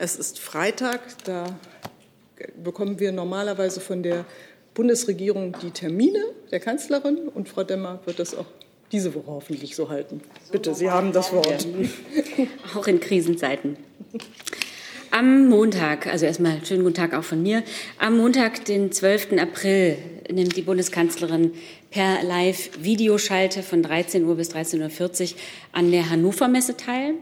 Es ist Freitag, da bekommen wir normalerweise von der Bundesregierung die Termine der Kanzlerin und Frau Demmer wird das auch diese Woche hoffentlich so halten. Bitte, Sie haben das Wort. Auch in Krisenzeiten. Am Montag, also erstmal schönen guten Tag auch von mir. Am Montag, den 12. April, nimmt die Bundeskanzlerin per Live-Videoschalte von 13 Uhr bis 13.40 Uhr an der Hannover Messe teil.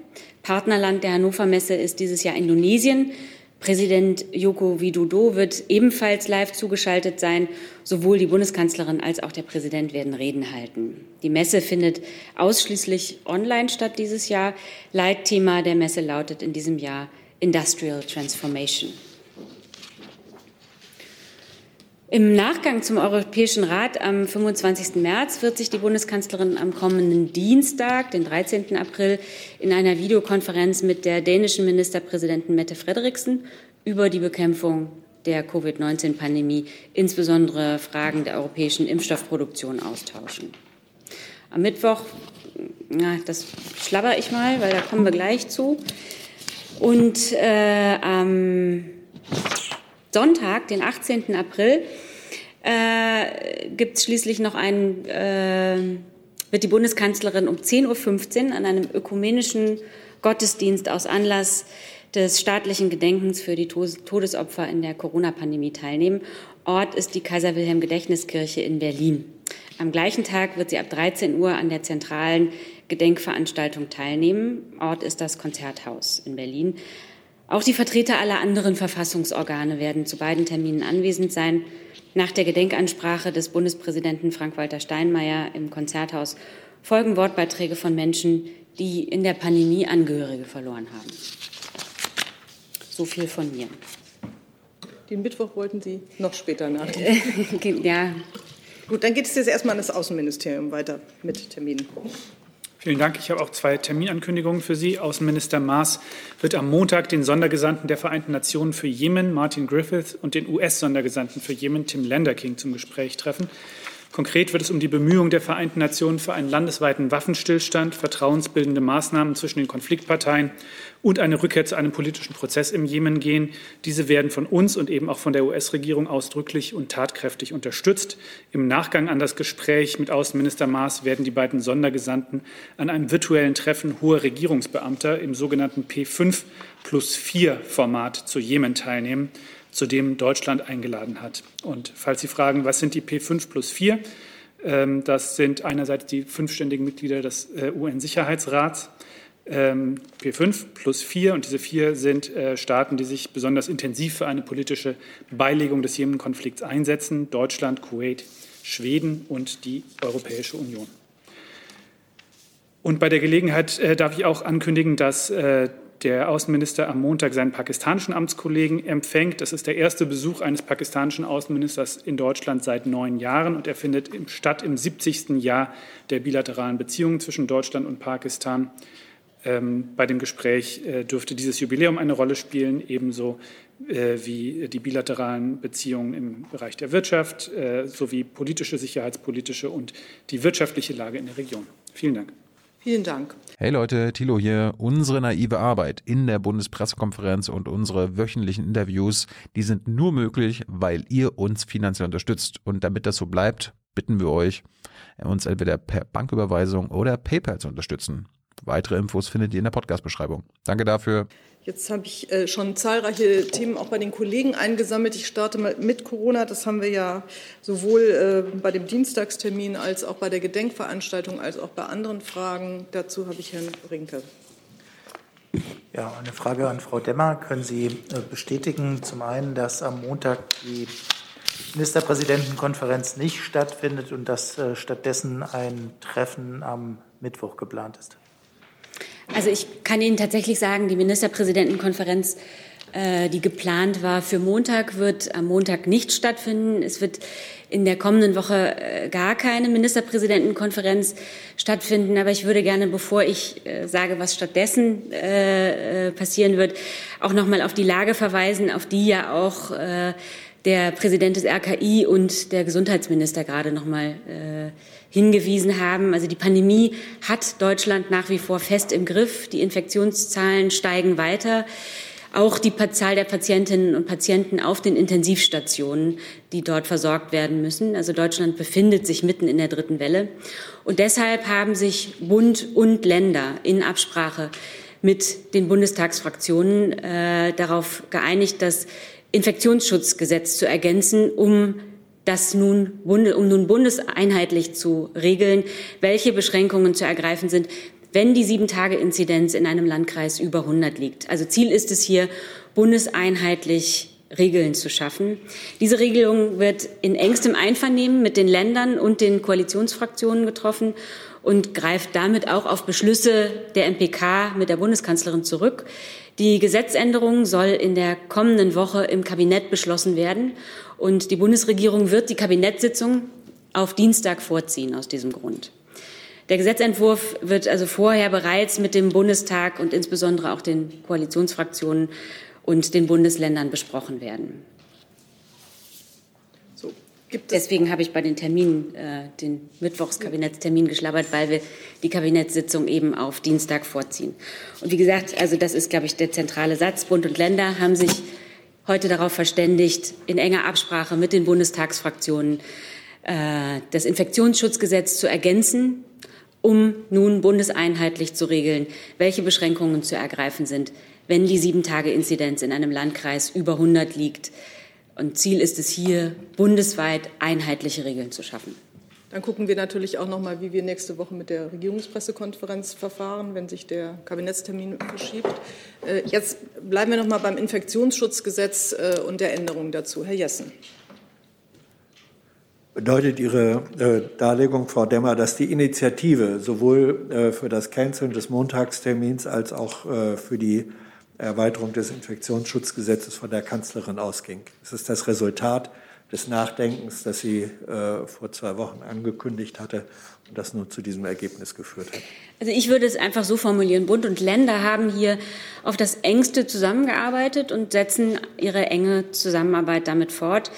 Partnerland der Hannover Messe ist dieses Jahr Indonesien. Präsident Joko Widodo wird ebenfalls live zugeschaltet sein. Sowohl die Bundeskanzlerin als auch der Präsident werden Reden halten. Die Messe findet ausschließlich online statt dieses Jahr. Leitthema der Messe lautet in diesem Jahr Industrial Transformation. Im Nachgang zum Europäischen Rat am 25. März wird sich die Bundeskanzlerin am kommenden Dienstag, den 13. April, in einer Videokonferenz mit der dänischen Ministerpräsidentin Mette Frederiksen über die Bekämpfung der Covid-19-Pandemie, insbesondere Fragen der europäischen Impfstoffproduktion austauschen. Am Mittwoch, na, das schlabber ich mal, weil da kommen wir gleich zu. Und äh, am Sonntag, den 18. April, äh, gibt es schließlich noch einen, äh, wird die Bundeskanzlerin um 10.15 Uhr an einem ökumenischen Gottesdienst aus Anlass des staatlichen Gedenkens für die Todesopfer in der Corona-Pandemie teilnehmen. Ort ist die Kaiser Wilhelm Gedächtniskirche in Berlin. Am gleichen Tag wird sie ab 13 Uhr an der zentralen Gedenkveranstaltung teilnehmen. Ort ist das Konzerthaus in Berlin. Auch die Vertreter aller anderen Verfassungsorgane werden zu beiden Terminen anwesend sein. Nach der Gedenkansprache des Bundespräsidenten Frank-Walter Steinmeier im Konzerthaus folgen Wortbeiträge von Menschen, die in der Pandemie Angehörige verloren haben. So viel von mir. Den Mittwoch wollten Sie noch später nach. ja. Gut, dann geht es jetzt erstmal an das Außenministerium weiter mit Terminen. Vielen Dank. Ich habe auch zwei Terminankündigungen für Sie. Außenminister Maas wird am Montag den Sondergesandten der Vereinten Nationen für Jemen, Martin Griffith, und den US-Sondergesandten für Jemen, Tim Lenderking, zum Gespräch treffen. Konkret wird es um die Bemühungen der Vereinten Nationen für einen landesweiten Waffenstillstand, vertrauensbildende Maßnahmen zwischen den Konfliktparteien und eine Rückkehr zu einem politischen Prozess im Jemen gehen. Diese werden von uns und eben auch von der US-Regierung ausdrücklich und tatkräftig unterstützt. Im Nachgang an das Gespräch mit Außenminister Maas werden die beiden Sondergesandten an einem virtuellen Treffen hoher Regierungsbeamter im sogenannten P5 plus 4 Format zu Jemen teilnehmen zu dem Deutschland eingeladen hat. Und falls Sie fragen, was sind die P5 plus 4? Ähm, das sind einerseits die fünfständigen Mitglieder des äh, UN-Sicherheitsrats, ähm, P5 plus 4. Und diese vier sind äh, Staaten, die sich besonders intensiv für eine politische Beilegung des Jemen-Konflikts einsetzen. Deutschland, Kuwait, Schweden und die Europäische Union. Und bei der Gelegenheit äh, darf ich auch ankündigen, dass der Außenminister am Montag seinen pakistanischen Amtskollegen empfängt. Das ist der erste Besuch eines pakistanischen Außenministers in Deutschland seit neun Jahren und er findet statt im 70. Jahr der bilateralen Beziehungen zwischen Deutschland und Pakistan. Ähm, bei dem Gespräch äh, dürfte dieses Jubiläum eine Rolle spielen, ebenso äh, wie die bilateralen Beziehungen im Bereich der Wirtschaft äh, sowie politische, sicherheitspolitische und die wirtschaftliche Lage in der Region. Vielen Dank. Vielen Dank. Hey Leute, Thilo hier. Unsere naive Arbeit in der Bundespressekonferenz und unsere wöchentlichen Interviews, die sind nur möglich, weil ihr uns finanziell unterstützt. Und damit das so bleibt, bitten wir euch, uns entweder per Banküberweisung oder PayPal zu unterstützen. Weitere Infos findet ihr in der Podcast-Beschreibung. Danke dafür. Jetzt habe ich äh, schon zahlreiche Themen auch bei den Kollegen eingesammelt. Ich starte mal mit Corona. Das haben wir ja sowohl äh, bei dem Dienstagstermin als auch bei der Gedenkveranstaltung als auch bei anderen Fragen. Dazu habe ich Herrn Rinke. Ja, eine Frage an Frau Demmer. Können Sie äh, bestätigen, zum einen, dass am Montag die Ministerpräsidentenkonferenz nicht stattfindet und dass stattdessen ein Treffen am Mittwoch geplant ist? Also ich kann Ihnen tatsächlich sagen, die Ministerpräsidentenkonferenz, äh, die geplant war für Montag, wird am Montag nicht stattfinden. Es wird in der kommenden Woche äh, gar keine Ministerpräsidentenkonferenz stattfinden. Aber ich würde gerne, bevor ich äh, sage, was stattdessen äh, äh passieren wird, auch noch mal auf die Lage verweisen, auf die ja auch äh, der Präsident des RKI und der Gesundheitsminister gerade noch mal äh, hingewiesen haben. Also die Pandemie hat Deutschland nach wie vor fest im Griff. Die Infektionszahlen steigen weiter. auch die Zahl der Patientinnen und Patienten auf den Intensivstationen, die dort versorgt werden müssen. Also Deutschland befindet sich mitten in der dritten Welle. Und deshalb haben sich Bund und Länder in Absprache mit den Bundestagsfraktionen äh, darauf geeinigt, das Infektionsschutzgesetz zu ergänzen, um das nun, um nun bundeseinheitlich zu regeln, welche Beschränkungen zu ergreifen sind, wenn die Sieben-Tage-Inzidenz in einem Landkreis über 100 liegt. Also Ziel ist es hier, bundeseinheitlich Regeln zu schaffen. Diese Regelung wird in engstem Einvernehmen mit den Ländern und den Koalitionsfraktionen getroffen und greift damit auch auf Beschlüsse der MPK mit der Bundeskanzlerin zurück. Die Gesetzänderung soll in der kommenden Woche im Kabinett beschlossen werden und die Bundesregierung wird die Kabinettssitzung auf Dienstag vorziehen aus diesem Grund. Der Gesetzentwurf wird also vorher bereits mit dem Bundestag und insbesondere auch den Koalitionsfraktionen und den Bundesländern besprochen werden. Deswegen habe ich bei den Terminen äh, den Mittwochskabinettstermin geschlabbert, weil wir die Kabinettssitzung eben auf Dienstag vorziehen. Und wie gesagt, also das ist, glaube ich, der zentrale Satz. Bund und Länder haben sich heute darauf verständigt, in enger Absprache mit den Bundestagsfraktionen äh, das Infektionsschutzgesetz zu ergänzen, um nun bundeseinheitlich zu regeln, welche Beschränkungen zu ergreifen sind, wenn die Sieben-Tage-Inzidenz in einem Landkreis über 100 liegt. Und Ziel ist es hier, bundesweit einheitliche Regeln zu schaffen. Dann gucken wir natürlich auch noch mal, wie wir nächste Woche mit der Regierungspressekonferenz verfahren, wenn sich der Kabinettstermin verschiebt. Äh, jetzt bleiben wir noch mal beim Infektionsschutzgesetz äh, und der Änderung dazu. Herr Jessen. Bedeutet Ihre äh, Darlegung, Frau Demmer, dass die Initiative sowohl für das Canceln des Montagstermins als auch für die Erweiterung des Infektionsschutzgesetzes von der Kanzlerin ausging? Ist es das Resultat des Nachdenkens, das sie äh, vor zwei Wochen angekündigt hatte und das nun zu diesem Ergebnis geführt hat? Also ich würde es einfach so formulieren. Bund und Länder haben hier auf das engste zusammengearbeitet und setzen ihre enge Zusammenarbeit damit fort.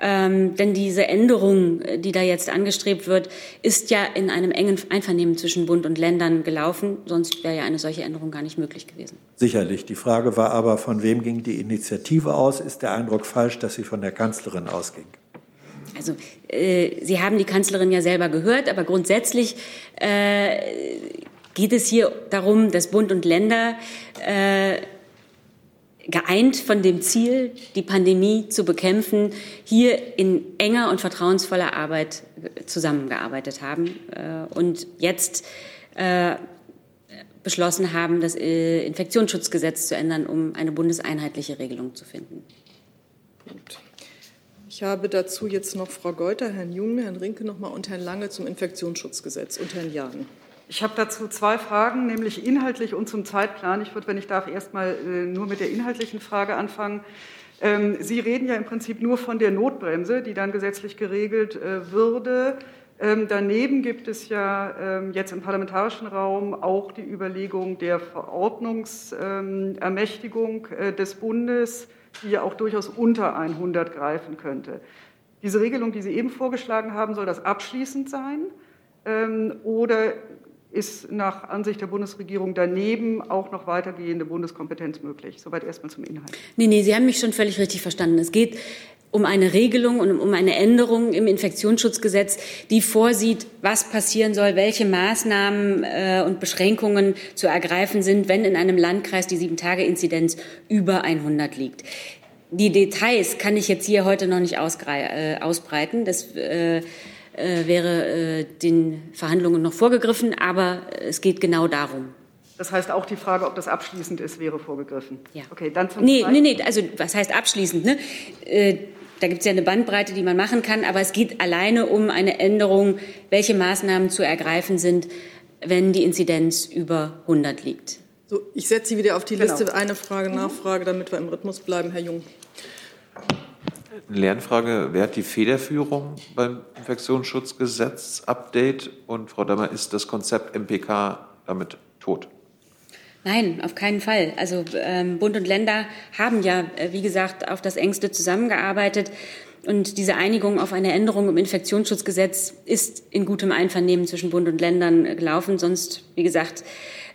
Ähm, denn diese Änderung, die da jetzt angestrebt wird, ist ja in einem engen Einvernehmen zwischen Bund und Ländern gelaufen. Sonst wäre ja eine solche Änderung gar nicht möglich gewesen. Sicherlich. Die Frage war aber, von wem ging die Initiative aus? Ist der Eindruck falsch, dass sie von der Kanzlerin ausging? Also äh, Sie haben die Kanzlerin ja selber gehört, aber grundsätzlich äh, geht es hier darum, dass Bund und Länder äh, geeint von dem Ziel, die Pandemie zu bekämpfen, hier in enger und vertrauensvoller Arbeit zusammengearbeitet haben äh, und jetzt äh, beschlossen haben, das äh, Infektionsschutzgesetz zu ändern, um eine bundeseinheitliche Regelung zu finden. Gut. Ich habe dazu jetzt noch Frau Geuter, Herrn Jung, Herrn Rinke nochmal und Herrn Lange zum Infektionsschutzgesetz und Herrn Jahn. Ich habe dazu zwei Fragen, nämlich inhaltlich und zum Zeitplan. Ich würde, wenn ich darf, erst mal äh, nur mit der inhaltlichen Frage anfangen. Ähm, Sie reden ja im Prinzip nur von der Notbremse, die dann gesetzlich geregelt äh, würde. Ähm, daneben gibt es ja ähm, jetzt im parlamentarischen Raum auch die Überlegung der Verordnungsermächtigung äh, des Bundes, die ja auch durchaus unter 100 greifen könnte. Diese Regelung, die Sie eben vorgeschlagen haben, soll das abschließend sein? Oder ist nach Ansicht der Bundesregierung daneben auch noch weitergehende Bundeskompetenz möglich. Soweit erstmal zum Inhalt. Nee, nee, Sie haben mich schon völlig richtig verstanden. Es geht um eine Regelung und um eine Änderung im Infektionsschutzgesetz, die vorsieht, was passieren soll, welche Maßnahmen äh, und Beschränkungen zu ergreifen sind, wenn in einem Landkreis die Sieben-Tage-Inzidenz über 100 liegt. Die Details kann ich jetzt hier heute noch nicht äh, ausbreiten. Das äh, äh, wäre äh, den Verhandlungen noch vorgegriffen, aber es geht genau darum. Das heißt, auch die Frage, ob das abschließend ist, wäre vorgegriffen. Ja. Okay, dann zum nee, nee, nee, also was heißt abschließend? Ne? Äh, da gibt es ja eine Bandbreite, die man machen kann, aber es geht alleine um eine Änderung, welche Maßnahmen zu ergreifen sind, wenn die Inzidenz über 100 liegt. So, ich setze Sie wieder auf die genau. Liste. Eine Frage, Nachfrage, damit wir im Rhythmus bleiben, Herr Jung. Eine Lernfrage, wer hat die Federführung beim Infektionsschutzgesetz-Update? Und Frau Dammer, ist das Konzept MPK damit tot? Nein, auf keinen Fall. Also ähm, Bund und Länder haben ja, äh, wie gesagt, auf das engste zusammengearbeitet. Und diese Einigung auf eine Änderung im Infektionsschutzgesetz ist in gutem Einvernehmen zwischen Bund und Ländern gelaufen. Sonst, wie gesagt,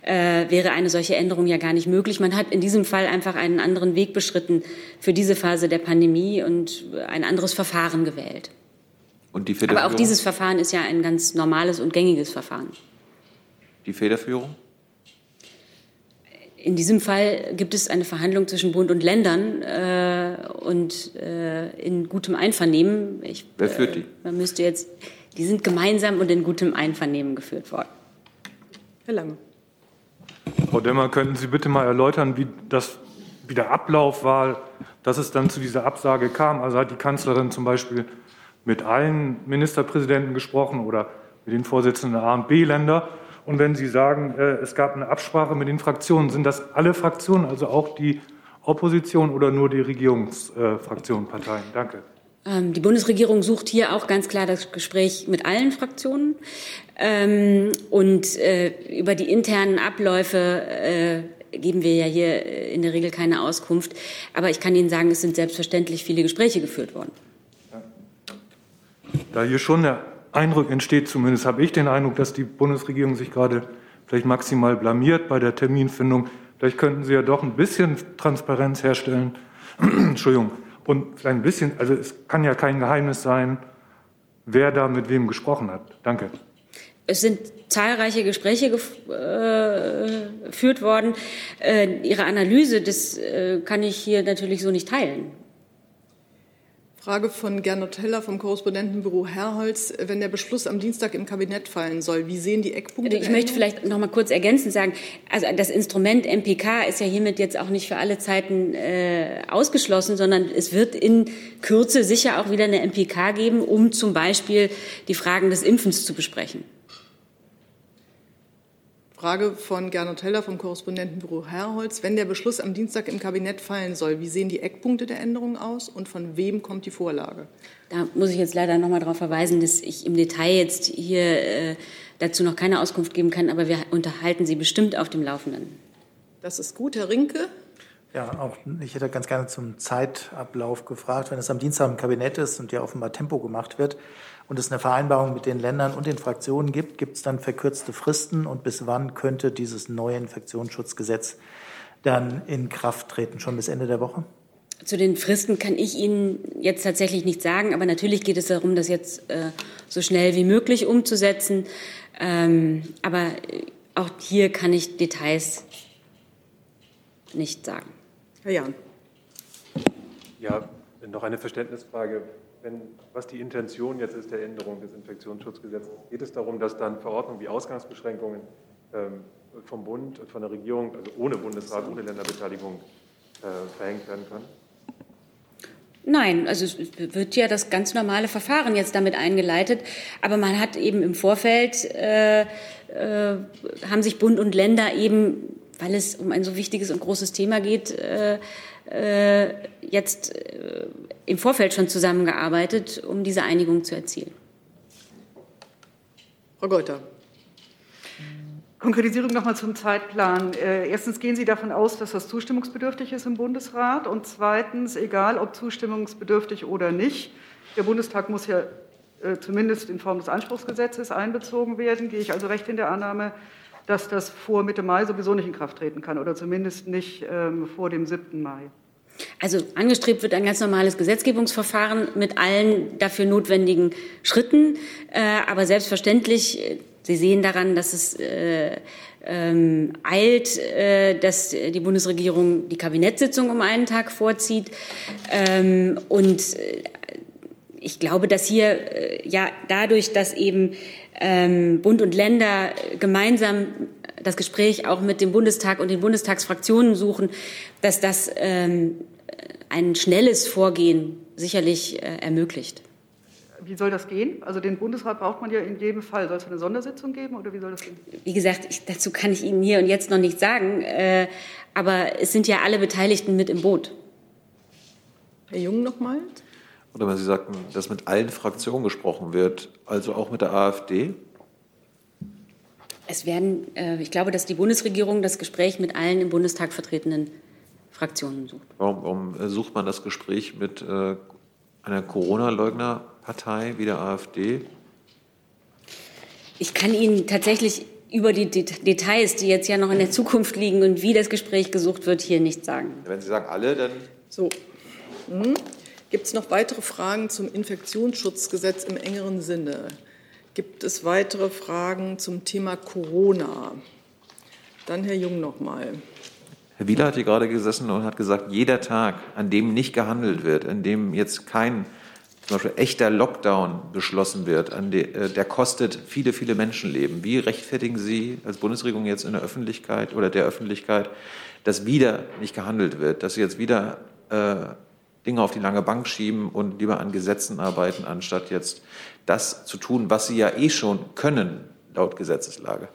äh, wäre eine solche Änderung ja gar nicht möglich. Man hat in diesem Fall einfach einen anderen Weg beschritten für diese Phase der Pandemie und ein anderes Verfahren gewählt. Und die Aber auch dieses Verfahren ist ja ein ganz normales und gängiges Verfahren. Die Federführung? In diesem Fall gibt es eine Verhandlung zwischen Bund und Ländern äh, und äh, in gutem Einvernehmen. Ich, Wer führt die? Äh, man müsste jetzt, die sind gemeinsam und in gutem Einvernehmen geführt worden. Herr Lange. Frau Demmer, könnten Sie bitte mal erläutern, wie, das, wie der Ablauf war, dass es dann zu dieser Absage kam? Also hat die Kanzlerin zum Beispiel mit allen Ministerpräsidenten gesprochen oder mit den Vorsitzenden der A und B-Länder? Und wenn Sie sagen, äh, es gab eine Absprache mit den Fraktionen, sind das alle Fraktionen, also auch die Opposition oder nur die Regierungsfraktionen, Parteien? Danke. Ähm, die Bundesregierung sucht hier auch ganz klar das Gespräch mit allen Fraktionen. Ähm, und äh, über die internen Abläufe äh, geben wir ja hier in der Regel keine Auskunft. Aber ich kann Ihnen sagen, es sind selbstverständlich viele Gespräche geführt worden. Da hier schon der Eindruck entsteht, zumindest habe ich den Eindruck, dass die Bundesregierung sich gerade vielleicht maximal blamiert bei der Terminfindung. Vielleicht könnten Sie ja doch ein bisschen Transparenz herstellen. Entschuldigung. Und vielleicht ein bisschen, also es kann ja kein Geheimnis sein, wer da mit wem gesprochen hat. Danke. Es sind zahlreiche Gespräche äh, geführt worden. Äh, Ihre Analyse, das äh, kann ich hier natürlich so nicht teilen. Frage von Gernot Heller vom Korrespondentenbüro Herrholz. Wenn der Beschluss am Dienstag im Kabinett fallen soll, wie sehen die Eckpunkte? Ich möchte vielleicht noch mal kurz ergänzend sagen, also das Instrument MPK ist ja hiermit jetzt auch nicht für alle Zeiten äh, ausgeschlossen, sondern es wird in Kürze sicher auch wieder eine MPK geben, um zum Beispiel die Fragen des Impfens zu besprechen. Frage von Gernot Heller vom Korrespondentenbüro Herrholz. Wenn der Beschluss am Dienstag im Kabinett fallen soll, wie sehen die Eckpunkte der Änderungen aus und von wem kommt die Vorlage? Da muss ich jetzt leider noch mal darauf verweisen, dass ich im Detail jetzt hier äh, dazu noch keine Auskunft geben kann, aber wir unterhalten Sie bestimmt auf dem Laufenden. Das ist gut. Herr Rinke? Ja, auch ich hätte ganz gerne zum Zeitablauf gefragt. Wenn es am Dienstag im Kabinett ist und ja offenbar Tempo gemacht wird, und es eine Vereinbarung mit den Ländern und den Fraktionen gibt, gibt es dann verkürzte Fristen und bis wann könnte dieses neue Infektionsschutzgesetz dann in Kraft treten? Schon bis Ende der Woche? Zu den Fristen kann ich Ihnen jetzt tatsächlich nicht sagen, aber natürlich geht es darum, das jetzt äh, so schnell wie möglich umzusetzen. Ähm, aber auch hier kann ich Details nicht sagen. Herr Jahn. Ja, noch eine Verständnisfrage wenn, was die Intention jetzt ist der Änderung des Infektionsschutzgesetzes, geht es darum, dass dann Verordnungen wie Ausgangsbeschränkungen ähm, vom Bund und von der Regierung, also ohne Bundesrat, ohne Länderbeteiligung, äh, verhängt werden können? Nein, also es wird ja das ganz normale Verfahren jetzt damit eingeleitet, aber man hat eben im Vorfeld äh, äh, haben sich Bund und Länder eben, weil es um ein so wichtiges und großes Thema geht, äh, äh, jetzt äh, im Vorfeld schon zusammengearbeitet, um diese Einigung zu erzielen. Frau Geuter. Konkretisierung nochmal zum Zeitplan. Äh, erstens gehen Sie davon aus, dass das zustimmungsbedürftig ist im Bundesrat. Und zweitens, egal ob zustimmungsbedürftig oder nicht, der Bundestag muss ja äh, zumindest in Form des Anspruchsgesetzes einbezogen werden. Gehe ich also recht in der Annahme, dass das vor Mitte Mai sowieso nicht in Kraft treten kann oder zumindest nicht ähm, vor dem 7. Mai. Also angestrebt wird ein ganz normales Gesetzgebungsverfahren mit allen dafür notwendigen Schritten. Äh, aber selbstverständlich, äh, Sie sehen daran, dass es äh, ähm, eilt, äh, dass die Bundesregierung die Kabinettssitzung um einen Tag vorzieht. Ähm, und äh, ich glaube, dass hier äh, ja dadurch, dass eben ähm, Bund und Länder gemeinsam das Gespräch auch mit dem Bundestag und den Bundestagsfraktionen suchen, dass das ähm, ein schnelles Vorgehen sicherlich äh, ermöglicht. Wie soll das gehen? Also den Bundesrat braucht man ja in jedem Fall. Soll es eine Sondersitzung geben oder wie soll das gehen? Wie gesagt, ich, dazu kann ich Ihnen hier und jetzt noch nichts sagen. Äh, aber es sind ja alle Beteiligten mit im Boot. Herr Jung nochmal. Oder wenn Sie sagten, dass mit allen Fraktionen gesprochen wird, also auch mit der AfD? Es werden, äh, ich glaube, dass die Bundesregierung das Gespräch mit allen im Bundestag vertretenen Fraktionen sucht. Warum, warum sucht man das Gespräch mit äh, einer Corona-Leugner-Partei wie der AfD? Ich kann Ihnen tatsächlich über die Details, die jetzt ja noch in der Zukunft liegen und wie das Gespräch gesucht wird, hier nicht sagen. Wenn Sie sagen alle, dann. So. Hm. Gibt es noch weitere Fragen zum Infektionsschutzgesetz im engeren Sinne? Gibt es weitere Fragen zum Thema Corona? Dann Herr Jung noch mal. Herr Wieler hat hier gerade gesessen und hat gesagt, jeder Tag, an dem nicht gehandelt wird, an dem jetzt kein zum Beispiel echter Lockdown beschlossen wird, de, äh, der kostet viele, viele Menschenleben. Wie rechtfertigen Sie als Bundesregierung jetzt in der Öffentlichkeit oder der Öffentlichkeit, dass wieder nicht gehandelt wird, dass jetzt wieder äh, Dinge auf die lange Bank schieben und lieber an Gesetzen arbeiten, anstatt jetzt das zu tun, was Sie ja eh schon können, laut Gesetzeslage?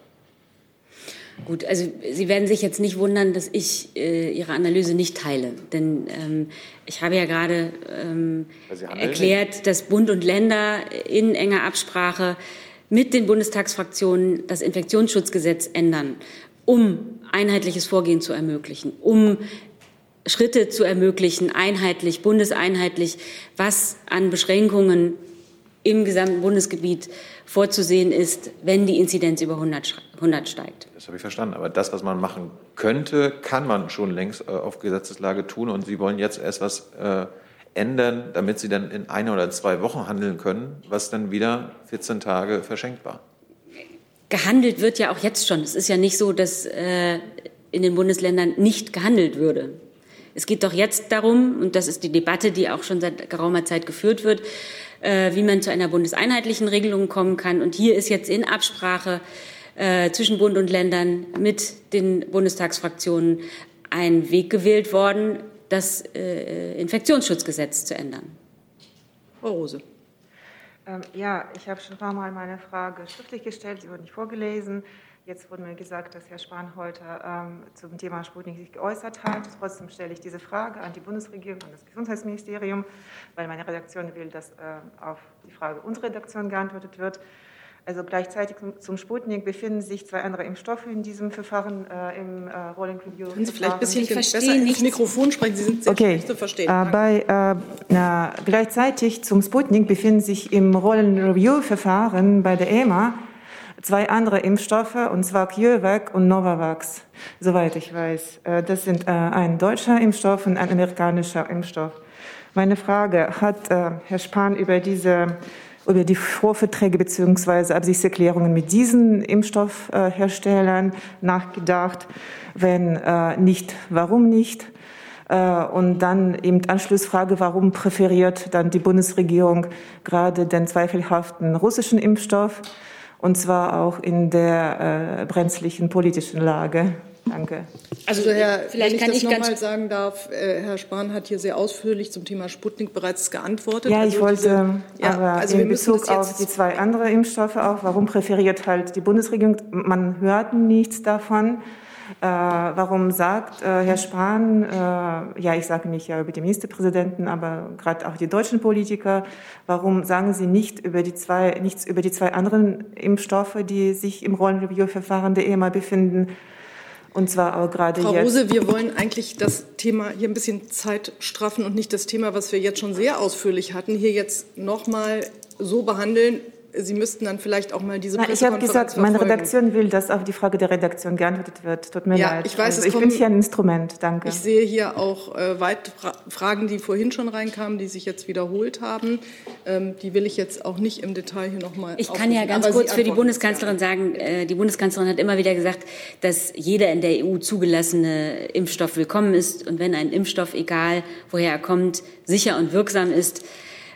Gut, also Sie werden sich jetzt nicht wundern, dass ich äh, Ihre Analyse nicht teile. Denn ähm, ich habe ja gerade ähm, erklärt, dass Bund und Länder in enger Absprache mit den Bundestagsfraktionen das Infektionsschutzgesetz ändern, um einheitliches Vorgehen zu ermöglichen, um Schritte zu ermöglichen, einheitlich, bundeseinheitlich, was an Beschränkungen im gesamten Bundesgebiet vorzusehen ist, wenn die Inzidenz über 100, 100 steigt. Das habe ich verstanden. Aber das, was man machen könnte, kann man schon längst äh, auf Gesetzeslage tun. Und Sie wollen jetzt erst was äh, ändern, damit Sie dann in einer oder zwei Wochen handeln können, was dann wieder 14 Tage verschenkt war. Gehandelt wird ja auch jetzt schon. Es ist ja nicht so, dass äh, in den Bundesländern nicht gehandelt würde. Es geht doch jetzt darum, und das ist die Debatte, die auch schon seit geraumer Zeit geführt wird, äh, wie man zu einer bundeseinheitlichen Regelung kommen kann. Und hier ist jetzt in Absprache äh, zwischen Bund und Ländern mit den Bundestagsfraktionen ein Weg gewählt worden, das äh, Infektionsschutzgesetz zu ändern. Frau Rose. Ähm, ja, ich habe schon ein paar Mal meine Frage schriftlich gestellt, sie wurde nicht vorgelesen. Jetzt wurde mir gesagt, dass Herr Spahn heute ähm, zum Thema Sputnik sich geäußert hat. Trotzdem stelle ich diese Frage an die Bundesregierung, an das Gesundheitsministerium, weil meine Redaktion will, dass äh, auf die Frage unserer Redaktion geantwortet wird. Also gleichzeitig zum Sputnik befinden sich zwei andere Impfstoffe in diesem Verfahren äh, im äh, Rolling Review. Können Sie vielleicht ein bisschen besser ins Mikrofon sprechen? Sie sind sehr okay. schlecht zu verstehen. Äh, bei, äh, gleichzeitig zum Sputnik befinden sich im Rolling Review Verfahren bei der EMA zwei andere Impfstoffe, und zwar CureVac und Novavax, soweit ich weiß. Äh, das sind äh, ein deutscher Impfstoff und ein amerikanischer Impfstoff. Meine Frage, hat äh, Herr Spahn über diese über die Vorverträge bzw. Absichtserklärungen mit diesen Impfstoffherstellern nachgedacht? Wenn nicht, warum nicht? Und dann eben Anschlussfrage, warum präferiert dann die Bundesregierung gerade den zweifelhaften russischen Impfstoff? Und zwar auch in der äh, brenzlichen politischen Lage. Danke. Also, also Herr, vielleicht wenn ich kann das ich nochmal sagen darf, äh, Herr Spahn hat hier sehr ausführlich zum Thema Sputnik bereits geantwortet. Ja, ich also wollte diese, ja, aber also in Bezug auf die zwei anderen Impfstoffe auch, warum präferiert halt die Bundesregierung? Man hört nichts davon. Äh, warum sagt äh, Herr Spahn, äh, ja, ich sage nicht ja über die Ministerpräsidenten, aber gerade auch die deutschen Politiker, warum sagen Sie nicht über die zwei, nichts über die zwei anderen Impfstoffe, die sich im Rollenreview-Verfahren der EMA befinden? Und zwar auch gerade Frau jetzt. Rose, wir wollen eigentlich das Thema hier ein bisschen Zeit straffen und nicht das Thema, was wir jetzt schon sehr ausführlich hatten, hier jetzt noch mal so behandeln, Sie müssten dann vielleicht auch mal diese Nein, Ich habe gesagt, meine Redaktion will, dass auf die Frage der Redaktion geantwortet wird. Tut mir ja, leid. Ich, weiß, also, ich bin hier ein Instrument. Danke. Ich sehe hier auch äh, weit Fra Fragen, die vorhin schon reinkamen, die sich jetzt wiederholt haben. Ähm, die will ich jetzt auch nicht im Detail hier nochmal. Ich kann ja ganz kurz für die Bundeskanzlerin sagen, äh, die Bundeskanzlerin hat immer wieder gesagt, dass jeder in der EU zugelassene Impfstoff willkommen ist. Und wenn ein Impfstoff, egal woher er kommt, sicher und wirksam ist,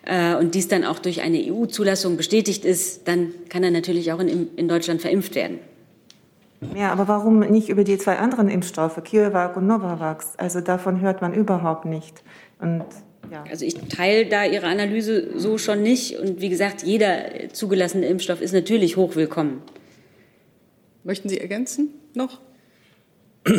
äh, und dies dann auch durch eine EU-Zulassung bestätigt ist, dann kann er natürlich auch in, in Deutschland verimpft werden. Ja, aber warum nicht über die zwei anderen Impfstoffe, CureVac und Novavax? Also davon hört man überhaupt nicht. Und ja. Also ich teile da Ihre Analyse so schon nicht. Und wie gesagt, jeder zugelassene Impfstoff ist natürlich hochwillkommen. Möchten Sie ergänzen noch?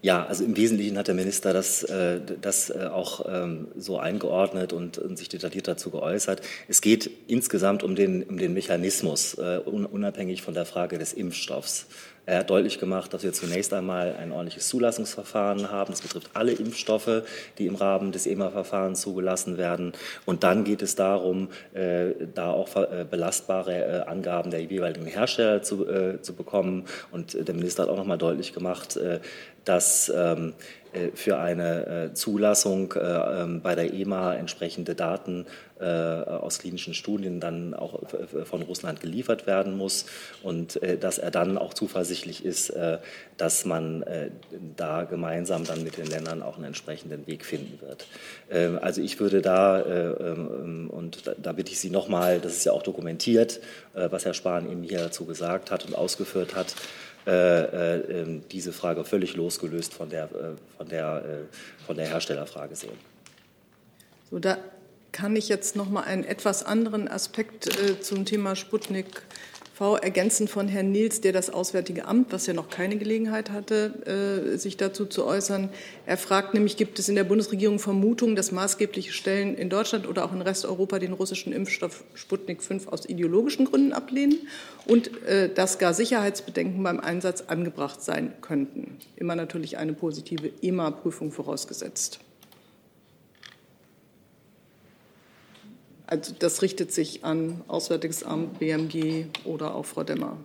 Ja, also im Wesentlichen hat der Minister das, äh, das äh, auch ähm, so eingeordnet und, sich detailliert dazu geäußert. Es geht insgesamt um den, um den Mechanismus, äh, unabhängig von der Frage des Impfstoffs. Er hat deutlich gemacht, dass wir zunächst einmal ein ordentliches Zulassungsverfahren haben. Das betrifft alle Impfstoffe, die im Rahmen des EMA-Verfahrens zugelassen werden. Und dann geht es darum, da auch belastbare Angaben der jeweiligen Hersteller zu, zu bekommen. Und der Minister hat auch noch mal deutlich gemacht, dass ähm, äh, für eine Zulassung ähm, bei der EMA entsprechende Daten aus klinischen Studien dann auch von Russland geliefert werden muss und dass er dann auch zuversichtlich ist, dass man da gemeinsam dann mit den Ländern auch einen entsprechenden Weg finden wird. Ähm, also ich würde da, ähm, und da bitte ich Sie nochmal, das ist ja auch dokumentiert, was Herr Spahn eben hier dazu gesagt hat und ausgeführt hat, äh, äh, diese Frage völlig losgelöst von der, äh, von der, von der Herstellerfrage sehen. So, da kann ich jetzt noch mal einen etwas anderen Aspekt zum Thema Sputnik V ergänzen von Herrn Nils, der das Auswärtige Amt, was ja noch keine Gelegenheit hatte, äh, sich dazu zu äußern. Er fragt nämlich, gibt es in der Bundesregierung Vermutungen, dass maßgebliche Stellen in Deutschland oder auch in Resteuropa den russischen Impfstoff Sputnik 5 aus ideologischen Gründen ablehnen und äh, dass gar Sicherheitsbedenken beim Einsatz angebracht sein könnten. Immer natürlich eine positive EMA-Prüfung vorausgesetzt. Also das richtet sich an Auswärtiges Amt, BMG oder auch Frau Demmer.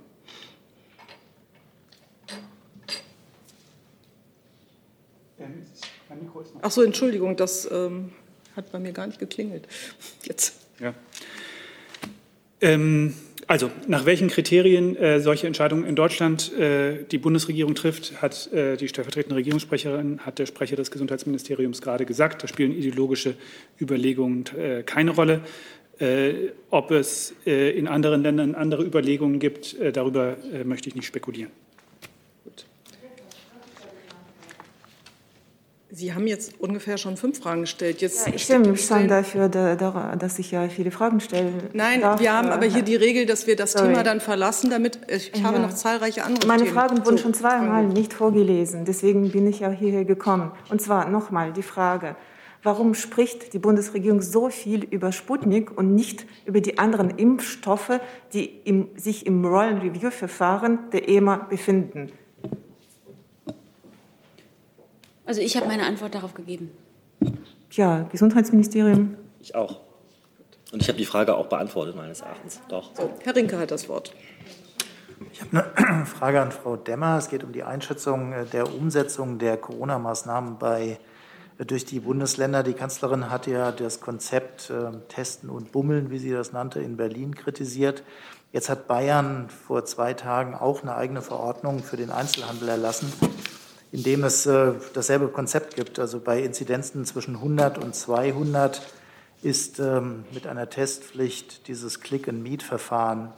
Ach so, Entschuldigung, das ähm, hat bei mir gar nicht geklingelt. Jetzt. Ja. Ähm, also, nach welchen Kriterien äh, solche Entscheidungen in Deutschland äh, die Bundesregierung trifft, hat äh, die stellvertretende Regierungssprecherin, hat der Sprecher des Gesundheitsministeriums gerade gesagt. Da spielen ideologische Überlegungen äh, keine Rolle. Äh, ob es äh, in anderen Ländern andere Überlegungen gibt, darüber möchte ich nicht spekulieren. Sie haben jetzt ungefähr schon fünf Fragen gestellt. Jetzt ja, ich stimme mich schon dafür, dass ich ja viele Fragen stelle. Nein, darf. wir haben aber hier die Regel, dass wir das Sorry. Thema dann verlassen, damit ich ja. habe noch zahlreiche andere Meine Themen. Fragen wurden so, schon zweimal nicht vorgelesen, deswegen bin ich ja hierher gekommen. Und zwar nochmal die Frage, warum spricht die Bundesregierung so viel über Sputnik und nicht über die anderen Impfstoffe, die im, sich im Royal Review Verfahren der EMA befinden? Also ich habe meine Antwort darauf gegeben. Ja, Gesundheitsministerium. Ich auch. Und ich habe die Frage auch beantwortet, meines Erachtens. Doch. So, Herr Rinke hat das Wort. Ich habe eine Frage an Frau Demmer. Es geht um die Einschätzung der Umsetzung der Corona-Maßnahmen bei, durch die Bundesländer. Die Kanzlerin hat ja das Konzept äh, Testen und Bummeln, wie sie das nannte, in Berlin kritisiert. Jetzt hat Bayern vor zwei Tagen auch eine eigene Verordnung für den Einzelhandel erlassen in dem es äh, dasselbe Konzept gibt. Also bei Inzidenzen zwischen 100 und 200 ist ähm, mit einer Testpflicht dieses Click-and-Meet-Verfahren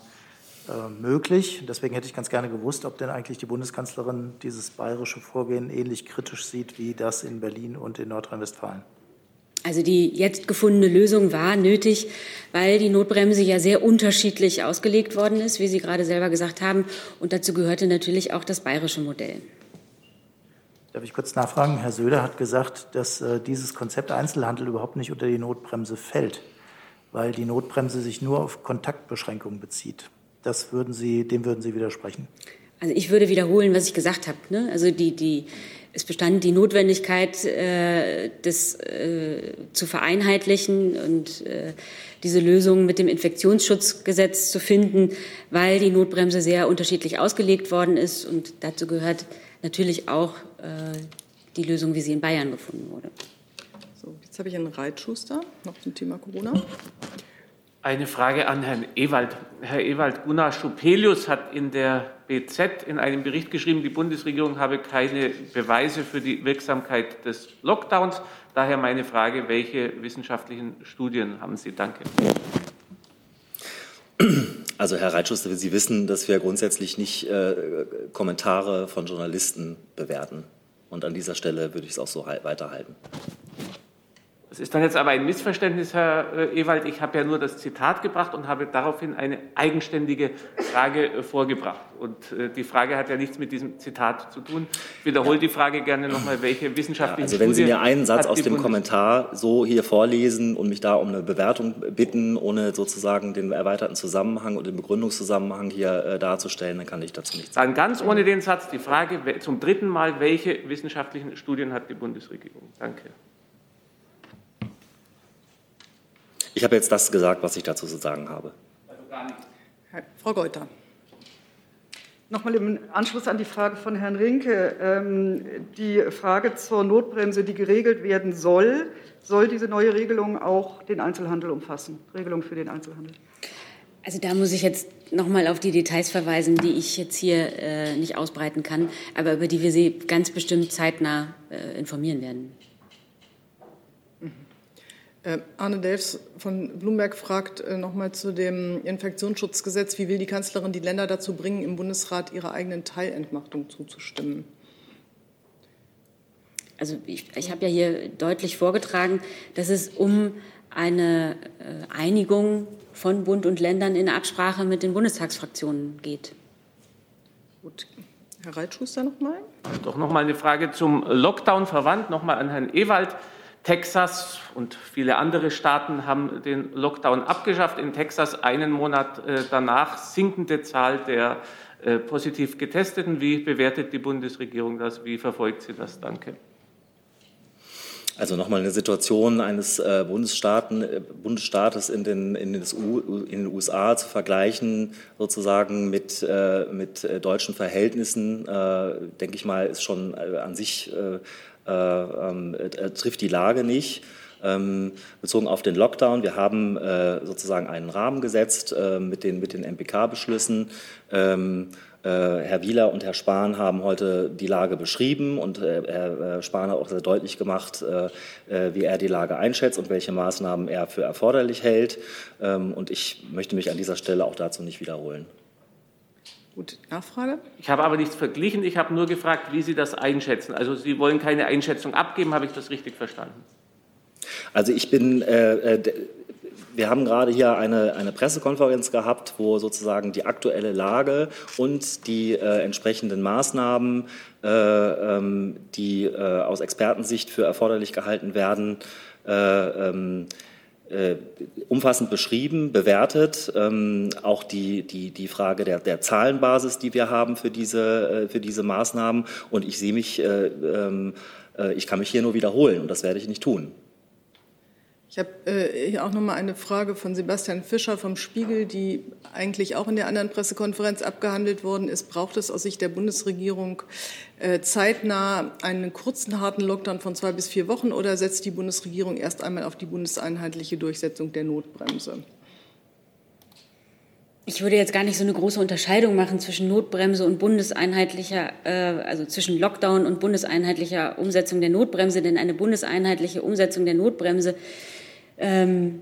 äh, möglich. Deswegen hätte ich ganz gerne gewusst, ob denn eigentlich die Bundeskanzlerin dieses bayerische Vorgehen ähnlich kritisch sieht wie das in Berlin und in Nordrhein-Westfalen. Also die jetzt gefundene Lösung war nötig, weil die Notbremse ja sehr unterschiedlich ausgelegt worden ist, wie Sie gerade selber gesagt haben. Und dazu gehörte natürlich auch das bayerische Modell. Darf ich kurz nachfragen? Herr Söder hat gesagt, dass äh, dieses Konzept Einzelhandel überhaupt nicht unter die Notbremse fällt, weil die Notbremse sich nur auf Kontaktbeschränkungen bezieht. Das würden Sie, dem würden Sie widersprechen? Also ich würde wiederholen, was ich gesagt habe. Ne? Also die, die, es bestand die Notwendigkeit, äh, das äh, zu vereinheitlichen und äh, diese Lösung mit dem Infektionsschutzgesetz zu finden, weil die Notbremse sehr unterschiedlich ausgelegt worden ist. Und dazu gehört natürlich auch äh, die Lösung, wie sie in Bayern gefunden wurde. So, jetzt habe ich einen Reitschuster noch zum Thema Corona. Eine Frage an Herrn Ewald. Herr Ewald, Gunnar Schupelius hat in der BZ in einem Bericht geschrieben, die Bundesregierung habe keine Beweise für die Wirksamkeit des Lockdowns. Daher meine Frage, welche wissenschaftlichen Studien haben Sie? Danke. Also Herr Reitschuster, Sie wissen, dass wir grundsätzlich nicht äh, Kommentare von Journalisten bewerten. Und an dieser Stelle würde ich es auch so weiterhalten. Das ist dann jetzt aber ein Missverständnis, Herr äh, Ewald. Ich habe ja nur das Zitat gebracht und habe daraufhin eine eigenständige Frage äh, vorgebracht. Und äh, die Frage hat ja nichts mit diesem Zitat zu tun. Ich wiederhole die Frage gerne nochmal, welche wissenschaftlichen ja, Also wenn Sie mir einen Satz aus dem Bundes Kommentar so hier vorlesen und mich da um eine Bewertung bitten, ohne sozusagen den erweiterten Zusammenhang und den Begründungszusammenhang hier darzustellen, dann kann ich dazu nichts sagen. Dann ganz ohne den Satz die Frage zum dritten Mal, welche wissenschaftlichen Studien hat die Bundesregierung? Danke. Ich habe jetzt das gesagt, was ich dazu zu sagen habe. Frau Geuter. Nochmal im Anschluss an die Frage von Herrn Rinke. Ähm, die Frage zur Notbremse, die geregelt werden soll, soll diese neue Regelung auch den Einzelhandel umfassen? Regelung für den Einzelhandel? Also da muss ich jetzt nochmal auf die Details verweisen, die ich jetzt hier äh, nicht ausbreiten kann, aber über die wir Sie ganz bestimmt zeitnah äh, informieren werden. Äh, Arne Delfs von Bloomberg fragt äh, nochmal zu dem Infektionsschutzgesetz. Wie will die Kanzlerin die Länder dazu bringen, im Bundesrat ihrer eigenen Teilentmachtung zuzustimmen? Also ich, ich habe ja hier deutlich vorgetragen, dass es um eine äh, Einigung von Bund und Ländern in Absprache mit den Bundestagsfraktionen geht. Gut. Herr Reitschuster nochmal. Doch nochmal eine Frage zum Lockdown verwandt, nochmal an Herrn Ewald. Texas und viele andere Staaten haben den Lockdown abgeschafft. In Texas einen Monat äh, danach sinkende Zahl der äh, positiv Getesteten. Wie bewertet die Bundesregierung das? Wie verfolgt sie das? Danke. Also nochmal eine Situation eines äh, Bundesstaaten, Bundesstaates in den, in, den in den, USA zu vergleichen, sozusagen mit, mit deutschen Verhältnissen, denke ich mal, ist schon an sich trifft die Lage nicht. Ähm, bezogen auf den Lockdown. Wir haben äh, sozusagen einen Rahmen gesetzt äh, mit den, mit den MPK-Beschlüssen. Ähm, äh, Herr Wieler und Herr Spahn haben heute die Lage beschrieben und äh, Herr Spahn hat auch sehr deutlich gemacht, wie er die Lage einschätzt und welche Maßnahmen er für erforderlich hält. Ähm, und ich möchte mich an dieser Stelle auch dazu nicht wiederholen. Gut, Nachfrage? Ich habe aber nichts verglichen. Ich habe nur gefragt, wie Sie das einschätzen. Also Sie wollen keine Einschätzung abgeben, habe ich das richtig verstanden? Also ich bin, äh, äh wir haben gerade hier eine, eine Pressekonferenz gehabt, wo sozusagen die aktuelle Lage und die äh, entsprechenden Maßnahmen, äh, ähm, die äh, aus Expertensicht für erforderlich gehalten werden, äh, ähm, äh, umfassend beschrieben, bewertet. Ähm, auch die, die, die Frage der, der Zahlenbasis, die wir haben für diese, äh, für diese Maßnahmen. Und ich sehe mich, äh, ähm, äh, ich kann mich hier nur wiederholen und das werde ich nicht tun. Ich habe äh, hier auch noch mal eine Frage von Sebastian Fischer vom Spiegel, die eigentlich auch in der anderen Pressekonferenz abgehandelt worden ist. Braucht es aus Sicht der Bundesregierung äh, zeitnah einen kurzen, harten Lockdown von zwei bis vier Wochen oder setzt die Bundesregierung erst einmal auf die bundeseinheitliche Durchsetzung der Notbremse? Ich würde jetzt gar nicht so eine große Unterscheidung machen zwischen Notbremse und bundeseinheitlicher, äh, also zwischen Lockdown und bundeseinheitlicher Umsetzung der Notbremse, denn eine bundeseinheitliche Umsetzung der Notbremse ähm,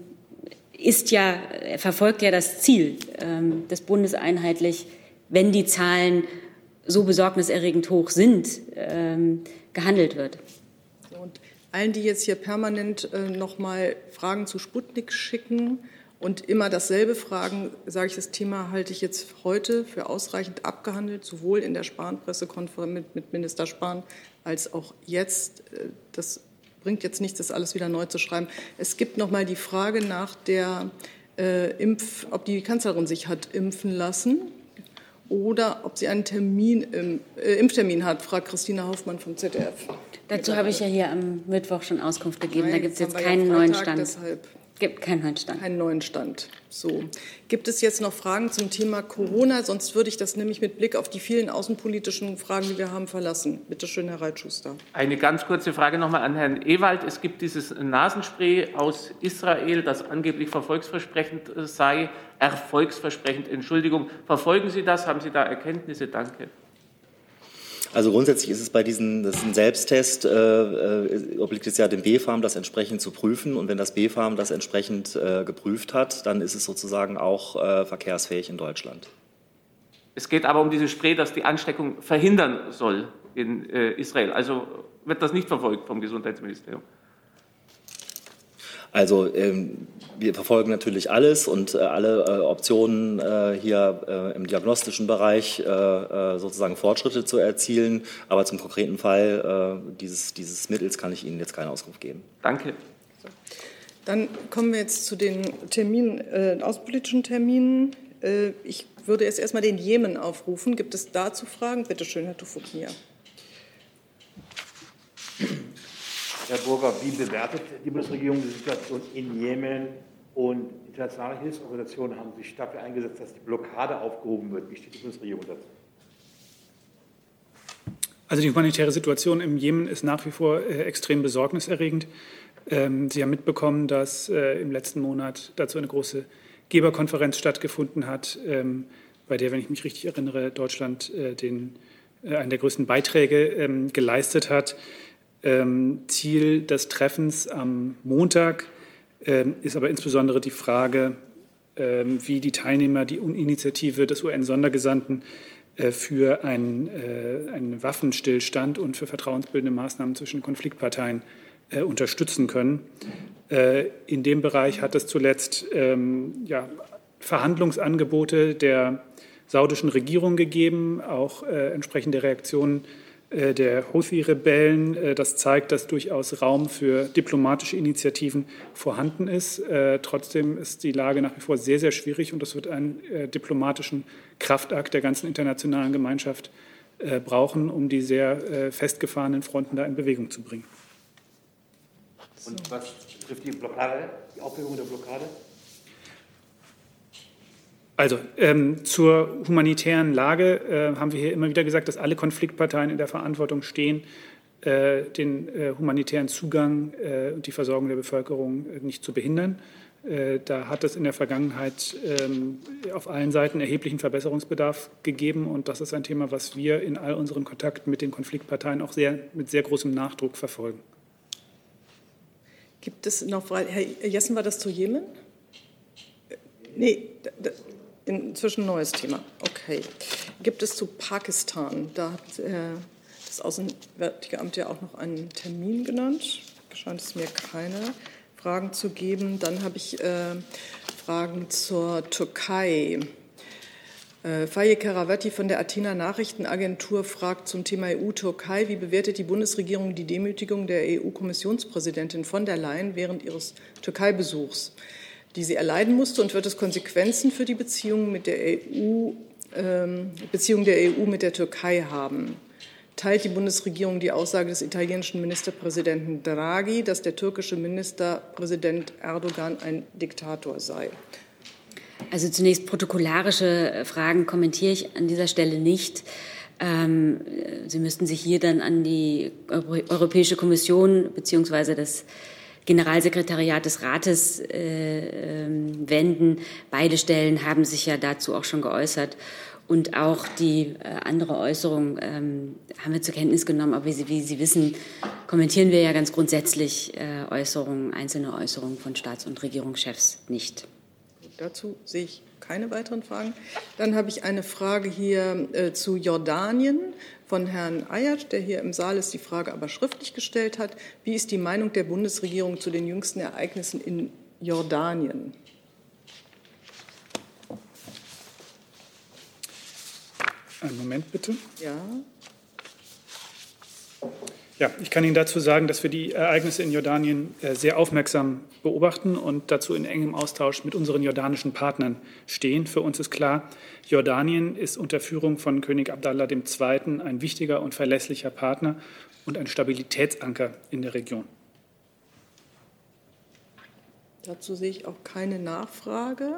ist ja, verfolgt ja das Ziel ähm, des Bundes einheitlich, wenn die Zahlen so besorgniserregend hoch sind, ähm, gehandelt wird. Und allen, die jetzt hier permanent äh, noch mal Fragen zu Sputnik schicken und immer dasselbe fragen, sage ich, das Thema halte ich jetzt heute für ausreichend abgehandelt, sowohl in der Spahn-Pressekonferenz mit, mit Minister Spahn als auch jetzt. Äh, das bringt jetzt nichts, das alles wieder neu zu schreiben. Es gibt noch mal die Frage nach der äh, Impf, ob die Kanzlerin sich hat impfen lassen oder ob sie einen Termin, äh, Impftermin hat, fragt Christina Hoffmann vom ZDF. Dazu habe ich ja hier am Mittwoch schon Auskunft gegeben. Nein, da gibt es jetzt keinen ja Freitag, neuen Stand. Deshalb Gibt keinen neuen Stand. Keinen neuen Stand. So. Gibt es jetzt noch Fragen zum Thema Corona? Sonst würde ich das nämlich mit Blick auf die vielen außenpolitischen Fragen, die wir haben, verlassen. Bitte schön, Herr Reitschuster. Eine ganz kurze Frage nochmal an Herrn Ewald. Es gibt dieses Nasenspray aus Israel, das angeblich verfolgsversprechend sei. Erfolgsversprechend, Entschuldigung. Verfolgen Sie das? Haben Sie da Erkenntnisse? Danke. Also grundsätzlich ist es bei diesen, das ist ein Selbsttest, äh, äh obliegt es ja dem BfArM, das entsprechend zu prüfen. Und wenn das BfArM das entsprechend äh, geprüft hat, dann ist es sozusagen auch äh, verkehrsfähig in Deutschland. Es geht aber um dieses Spray, das die Ansteckung verhindern soll in äh, Israel. Also wird das nicht verfolgt vom Gesundheitsministerium. Also ähm, wir verfolgen natürlich alles und äh, alle äh, Optionen äh, hier äh, im diagnostischen Bereich äh, äh, sozusagen Fortschritte zu erzielen. Aber zum konkreten Fall dieses, dieses Mittels kann ich Ihnen jetzt keine Auskunft geben. Danke. Dann kommen wir jetzt zu den Terminen, äh, außenpolitischen Terminen. Äh, ich würde jetzt erstmal den Jemen aufrufen. Gibt es dazu Fragen? Bitte schön, Herr Tufoknia. Herr Burger, wie bewertet die Bundesregierung die Situation in Jemen? Und internationale Hilfsorganisationen haben sich dafür eingesetzt, dass die Blockade aufgehoben wird. Wie steht die Bundesregierung dazu? Also die humanitäre Situation im Jemen ist nach wie vor äh, extrem besorgniserregend. Ähm, Sie haben mitbekommen, dass äh, im letzten Monat dazu eine große Geberkonferenz stattgefunden hat, ähm, bei der, wenn ich mich richtig erinnere, Deutschland äh, den, äh, einen der größten Beiträge ähm, geleistet hat. Ziel des Treffens am Montag ist aber insbesondere die Frage, wie die Teilnehmer die Initiative des UN-Sondergesandten für einen, einen Waffenstillstand und für vertrauensbildende Maßnahmen zwischen Konfliktparteien äh, unterstützen können. Äh, in dem Bereich hat es zuletzt ähm, ja, Verhandlungsangebote der saudischen Regierung gegeben, auch äh, entsprechende Reaktionen der Houthi-Rebellen. Das zeigt, dass durchaus Raum für diplomatische Initiativen vorhanden ist. Trotzdem ist die Lage nach wie vor sehr, sehr schwierig und das wird einen diplomatischen Kraftakt der ganzen internationalen Gemeinschaft brauchen, um die sehr festgefahrenen Fronten da in Bewegung zu bringen. Und was betrifft die Blockade, die Aufhebung der Blockade? Also ähm, zur humanitären Lage äh, haben wir hier immer wieder gesagt, dass alle Konfliktparteien in der Verantwortung stehen, äh, den äh, humanitären Zugang äh, und die Versorgung der Bevölkerung äh, nicht zu behindern. Äh, da hat es in der Vergangenheit ähm, auf allen Seiten erheblichen Verbesserungsbedarf gegeben und das ist ein Thema, was wir in all unseren Kontakten mit den Konfliktparteien auch sehr, mit sehr großem Nachdruck verfolgen. Gibt es noch Fragen? Herr Jessen, war das zu Jemen? Nee, inzwischen neues Thema. Okay. Gibt es zu Pakistan? Da hat äh, das Auswärtige Amt ja auch noch einen Termin genannt. Scheint es mir keine Fragen zu geben. Dann habe ich äh, Fragen zur Türkei. Äh, Faye Karavati von der Athena Nachrichtenagentur fragt zum Thema EU-Türkei, wie bewertet die Bundesregierung die Demütigung der EU-Kommissionspräsidentin von der Leyen während ihres Türkei-Besuchs, die sie erleiden musste und wird es Konsequenzen für die Beziehungen mit der EU, ähm, Beziehung der EU mit der Türkei haben? Teilt die Bundesregierung die Aussage des italienischen Ministerpräsidenten Draghi, dass der türkische Ministerpräsident Erdogan ein Diktator sei? Also zunächst protokollarische Fragen kommentiere ich an dieser Stelle nicht. Ähm, Sie müssten sich hier dann an die Europäische Kommission beziehungsweise das Generalsekretariat des Rates äh, ähm, wenden. Beide Stellen haben sich ja dazu auch schon geäußert. Und auch die äh, andere Äußerung ähm, haben wir zur Kenntnis genommen. Aber wie Sie, wie Sie wissen, kommentieren wir ja ganz grundsätzlich äh, Äußerungen, einzelne Äußerungen von Staats- und Regierungschefs nicht. Dazu sehe ich keine weiteren Fragen. Dann habe ich eine Frage hier äh, zu Jordanien von Herrn Ayat, der hier im Saal ist, die Frage aber schriftlich gestellt hat. Wie ist die Meinung der Bundesregierung zu den jüngsten Ereignissen in Jordanien? Einen Moment bitte. Ja. Ja, ich kann Ihnen dazu sagen, dass wir die Ereignisse in Jordanien äh, sehr aufmerksam beobachten und dazu in engem Austausch mit unseren jordanischen Partnern stehen. Für uns ist klar, Jordanien ist unter Führung von König Abdallah II. ein wichtiger und verlässlicher Partner und ein Stabilitätsanker in der Region. Dazu sehe ich auch keine Nachfrage.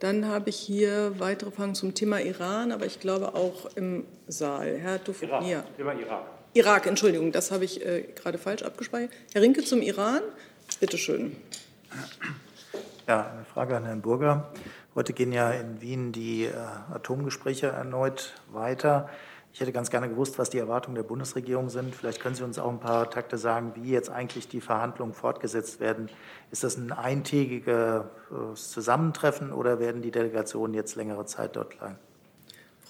Dann habe ich hier weitere Fragen zum Thema Iran, aber ich glaube auch im Saal. Herr Tufania. Thema Irak. Irak, Entschuldigung, das habe ich äh, gerade falsch abgespeichert. Herr Rinke zum Iran, bitte schön. Ja, eine Frage an Herrn Burger. Heute gehen ja in Wien die äh, Atomgespräche erneut weiter. Ich hätte ganz gerne gewusst, was die Erwartungen der Bundesregierung sind. Vielleicht können Sie uns auch ein paar Takte sagen, wie jetzt eigentlich die Verhandlungen fortgesetzt werden. Ist das ein eintägiges äh, Zusammentreffen oder werden die Delegationen jetzt längere Zeit dort bleiben?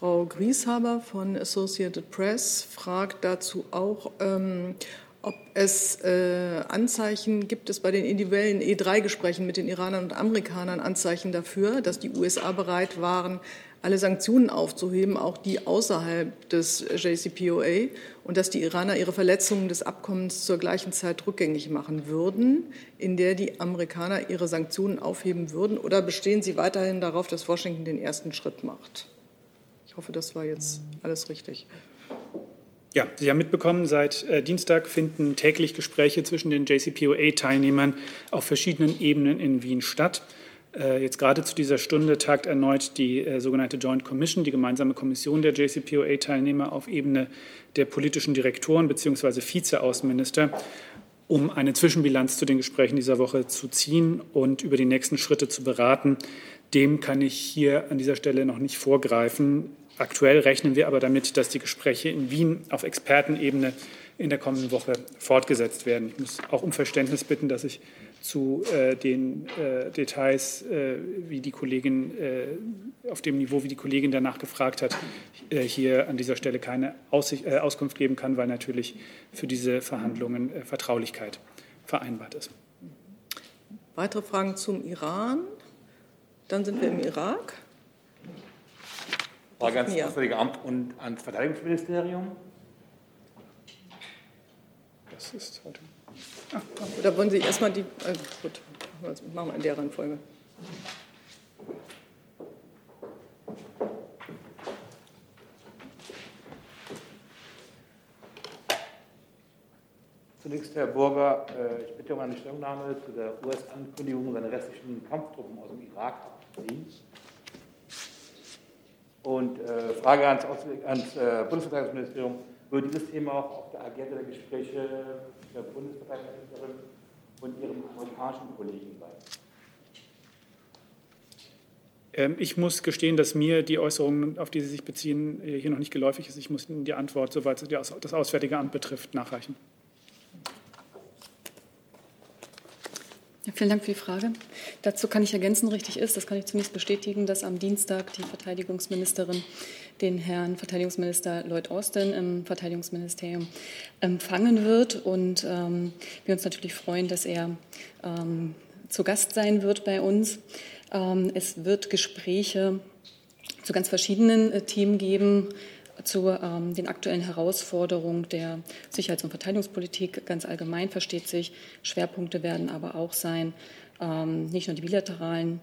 Frau Grieshaber von Associated Press fragt dazu auch, ähm, ob es äh, Anzeichen gibt es bei den individuellen E3-Gesprächen mit den Iranern und Amerikanern Anzeichen dafür, dass die USA bereit waren, alle Sanktionen aufzuheben, auch die außerhalb des JCPOA, und dass die Iraner ihre Verletzungen des Abkommens zur gleichen Zeit rückgängig machen würden, in der die Amerikaner ihre Sanktionen aufheben würden? Oder bestehen Sie weiterhin darauf, dass Washington den ersten Schritt macht? Ich hoffe, das war jetzt alles richtig. Ja, Sie haben mitbekommen, seit äh, Dienstag finden täglich Gespräche zwischen den JCPOA-Teilnehmern auf verschiedenen Ebenen in Wien statt. Äh, jetzt gerade zu dieser Stunde tagt erneut die äh, sogenannte Joint Commission, die gemeinsame Kommission der JCPOA-Teilnehmer auf Ebene der politischen Direktoren bzw. Vizeaußenminister, um eine Zwischenbilanz zu den Gesprächen dieser Woche zu ziehen und über die nächsten Schritte zu beraten. Dem kann ich hier an dieser Stelle noch nicht vorgreifen. Aktuell rechnen wir aber damit, dass die Gespräche in Wien auf Expertenebene in der kommenden Woche fortgesetzt werden. Ich muss auch um Verständnis bitten, dass ich zu äh, den äh, Details, äh, wie die Kollegin äh, auf dem Niveau, wie die Kollegin danach gefragt hat, äh, hier an dieser Stelle keine Aussicht, äh, Auskunft geben kann, weil natürlich für diese Verhandlungen Vertraulichkeit vereinbart ist. Weitere Fragen zum Iran? Dann sind wir im Irak. Frage ans Auswärtige Amt und ans Verteidigungsministerium. Das ist heute. Ah, da wollen Sie erstmal die. Äh, gut, machen wir in der Reihenfolge. Zunächst, Herr Burger, äh, ich bitte um eine Stellungnahme zu der US-Ankündigung, seine restlichen Kampftruppen aus dem Irak abzuziehen. Und äh, Frage ans, ans äh, Bundesverteidigungsministerium, würde dieses Thema auch auf der Agenda der Gespräche der Bundesverteidigungsministerin und ihrem amerikanischen Kollegen sein? Ähm, ich muss gestehen, dass mir die Äußerungen, auf die Sie sich beziehen, äh, hier noch nicht geläufig ist. Ich muss Ihnen die Antwort, soweit das Auswärtige Amt betrifft, nachreichen. Vielen Dank für die Frage. Dazu kann ich ergänzen, richtig ist, das kann ich zunächst bestätigen, dass am Dienstag die Verteidigungsministerin den Herrn Verteidigungsminister Lloyd Austin im Verteidigungsministerium empfangen wird und ähm, wir uns natürlich freuen, dass er ähm, zu Gast sein wird bei uns. Ähm, es wird Gespräche zu ganz verschiedenen äh, Themen geben, zu ähm, den aktuellen Herausforderungen der Sicherheits- und Verteidigungspolitik ganz allgemein versteht sich. Schwerpunkte werden aber auch sein, ähm, nicht nur die bilateralen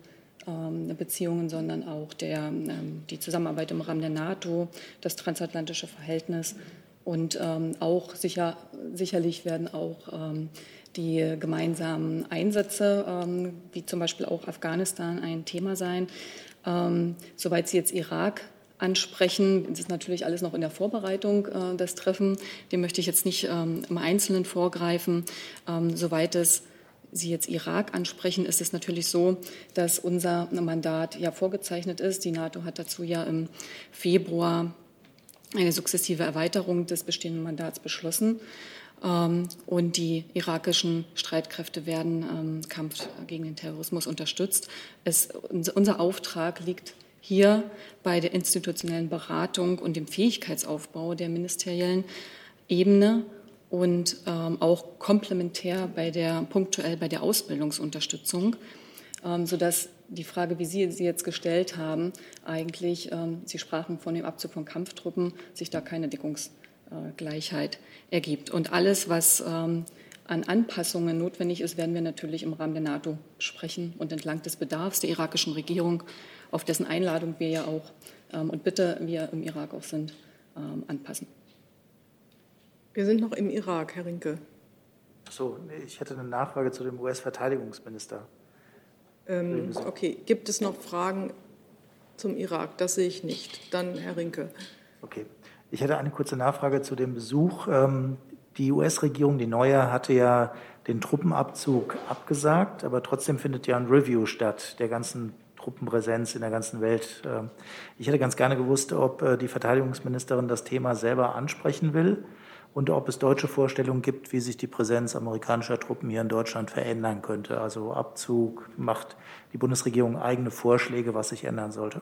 ähm, Beziehungen, sondern auch der, ähm, die Zusammenarbeit im Rahmen der NATO, das transatlantische Verhältnis und ähm, auch sicher, sicherlich werden auch ähm, die gemeinsamen Einsätze, wie zum Beispiel auch Afghanistan, ein Thema sein. soweit Sie jetzt Irak ansprechen. Es ist natürlich alles noch in der Vorbereitung äh, des Treffen. Dem möchte ich jetzt nicht ähm, im Einzelnen vorgreifen. Ähm, soweit es Sie jetzt Irak ansprechen, ist es natürlich so, dass unser Mandat ja vorgezeichnet ist. Die NATO hat dazu ja im Februar eine sukzessive Erweiterung des bestehenden Mandats beschlossen. Ähm, und die irakischen Streitkräfte werden im ähm, Kampf gegen den Terrorismus unterstützt. Es, unser Auftrag liegt hier bei der institutionellen Beratung und dem Fähigkeitsaufbau der ministeriellen Ebene und ähm, auch komplementär bei der punktuell bei der Ausbildungsunterstützung, ähm, sodass die Frage, wie Sie sie jetzt gestellt haben, eigentlich, ähm, Sie sprachen von dem Abzug von Kampftruppen, sich da keine Deckungsgleichheit äh, ergibt. Und alles, was ähm, an Anpassungen notwendig ist, werden wir natürlich im Rahmen der NATO sprechen und entlang des Bedarfs der irakischen Regierung auf dessen Einladung wir ja auch ähm, und Bitte wir im Irak auch sind, ähm, anpassen. Wir sind noch im Irak, Herr Rinke. So, ich hätte eine Nachfrage zu dem US-Verteidigungsminister. Ähm, okay, gibt es noch Fragen zum Irak? Das sehe ich nicht. Dann Herr Rinke. Okay, ich hätte eine kurze Nachfrage zu dem Besuch. Ähm, die US-Regierung, die neue, hatte ja den Truppenabzug abgesagt, aber trotzdem findet ja ein Review statt der ganzen Truppenpräsenz in der ganzen Welt. Ähm, ich hätte ganz gerne gewusst, ob äh, die Verteidigungsministerin das Thema selber ansprechen will und ob es deutsche Vorstellungen gibt, wie sich die Präsenz amerikanischer Truppen hier in Deutschland verändern könnte. Also Abzug, macht die Bundesregierung eigene Vorschläge, was sich ändern sollte?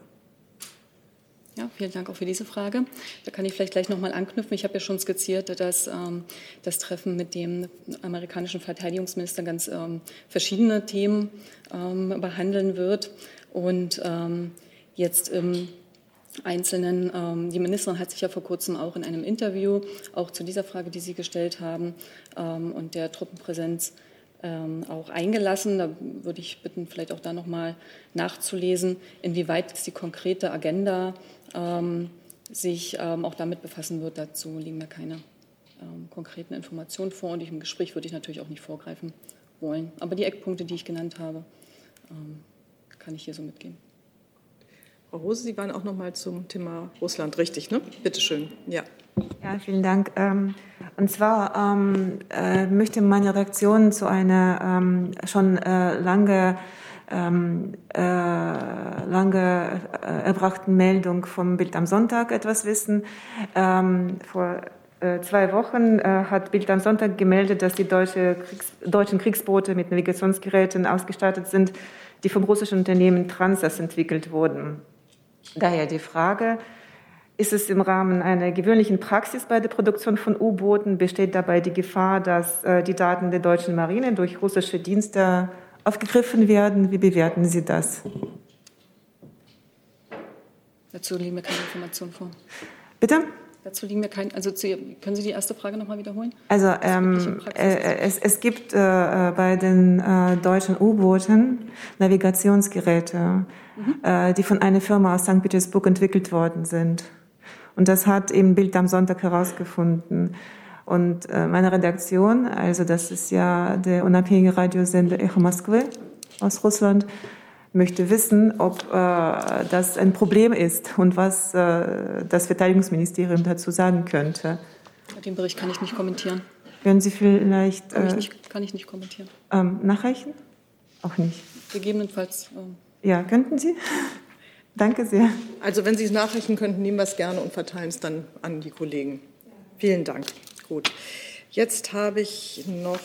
Ja, vielen Dank auch für diese Frage. Da kann ich vielleicht gleich noch mal anknüpfen. Ich habe ja schon skizziert, dass ähm, das Treffen mit dem amerikanischen Verteidigungsminister ganz ähm, verschiedene Themen ähm, behandeln wird. Und ähm, jetzt im Einzelnen, ähm, die Ministerin hat sich ja vor kurzem auch in einem Interview auch zu dieser Frage, die Sie gestellt haben, ähm, und der Truppenpräsenz auch eingelassen. Da würde ich bitten, vielleicht auch da noch mal nachzulesen, inwieweit jetzt die konkrete Agenda ähm, sich ähm, auch damit befassen wird. Dazu liegen mir keine ähm, konkreten Informationen vor und im Gespräch würde ich natürlich auch nicht vorgreifen wollen. Aber die Eckpunkte, die ich genannt habe, ähm, kann ich hier so mitgehen. Frau Rose, Sie waren auch noch mal zum Thema Russland richtig, ne? Bitte schön. Ja. Ja, vielen Dank. Ähm, und zwar ähm, äh, möchte meine Reaktion zu einer schon äh, lange ähm, äh, lange äh, erbrachten Meldung vom Bild am Sonntag etwas wissen. Ähm, vor äh, zwei Wochen äh, hat Bild am Sonntag gemeldet, dass die deutsche Kriegs deutschen Kriegsboote mit Navigationsgeräten ausgestattet sind, die vom russischen Unternehmen Transas entwickelt wurden. Daher die Frage, ist es im Rahmen einer gewöhnlichen Praxis bei der Produktion von U-Booten? Besteht dabei die Gefahr, dass äh, die Daten der deutschen Marine durch russische Dienste aufgegriffen werden. Wie bewerten Sie das? Dazu liegen mir keine Informationen vor. Bitte? Dazu liegen mir kein, also zu, können Sie die erste Frage noch mal wiederholen? Also ähm, äh, es, es, gibt äh, bei den äh, deutschen U-Booten Navigationsgeräte, mhm. Äh, die von einer Firma aus St. Petersburg entwickelt worden sind. Und das hat eben Bild am Sonntag herausgefunden. Und äh, meine Redaktion, also das ist ja der unabhängige Radiosender Echo Moskwe aus Russland, möchte wissen, ob äh, das ein Problem ist und was äh, das Verteidigungsministerium dazu sagen könnte. Den Bericht kann ich nicht kommentieren. Können Sie vielleicht. Kann, ich, äh, nicht, kann ich nicht kommentieren. Ähm, nachreichen? Auch nicht. Gegebenenfalls. Ähm. Ja, könnten Sie? Danke sehr. Also, wenn Sie es nachreichen könnten, nehmen wir es gerne und verteilen es dann an die Kollegen. Vielen Dank. Gut. Jetzt habe ich noch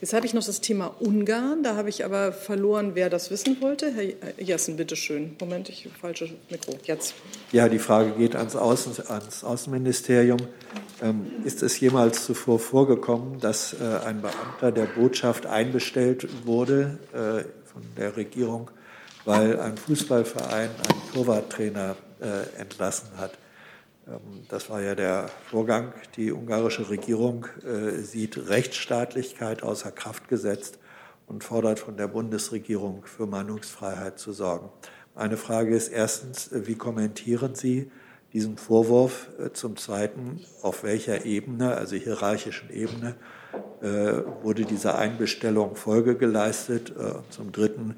Jetzt habe ich noch das Thema Ungarn. Da habe ich aber verloren, wer das wissen wollte. Herr Jessen, bitte schön. Moment, ich falsche Mikro. Jetzt. Ja, die Frage geht ans, Außen, ans Außenministerium. Ähm, ist es jemals zuvor vorgekommen, dass äh, ein Beamter der Botschaft einbestellt wurde äh, von der Regierung, weil ein Fußballverein einen Torwarttrainer äh, entlassen hat? Ähm, das war ja der Vorgang. Die ungarische Regierung äh, sieht Rechtsstaatlichkeit außer Kraft gesetzt und fordert von der Bundesregierung für Meinungsfreiheit zu sorgen. Meine Frage ist erstens, äh, wie kommentieren Sie diesen Vorwurf? Äh, zum Zweiten, auf welcher Ebene, also hierarchischen Ebene, wurde dieser Einbestellung Folge geleistet? Zum Dritten,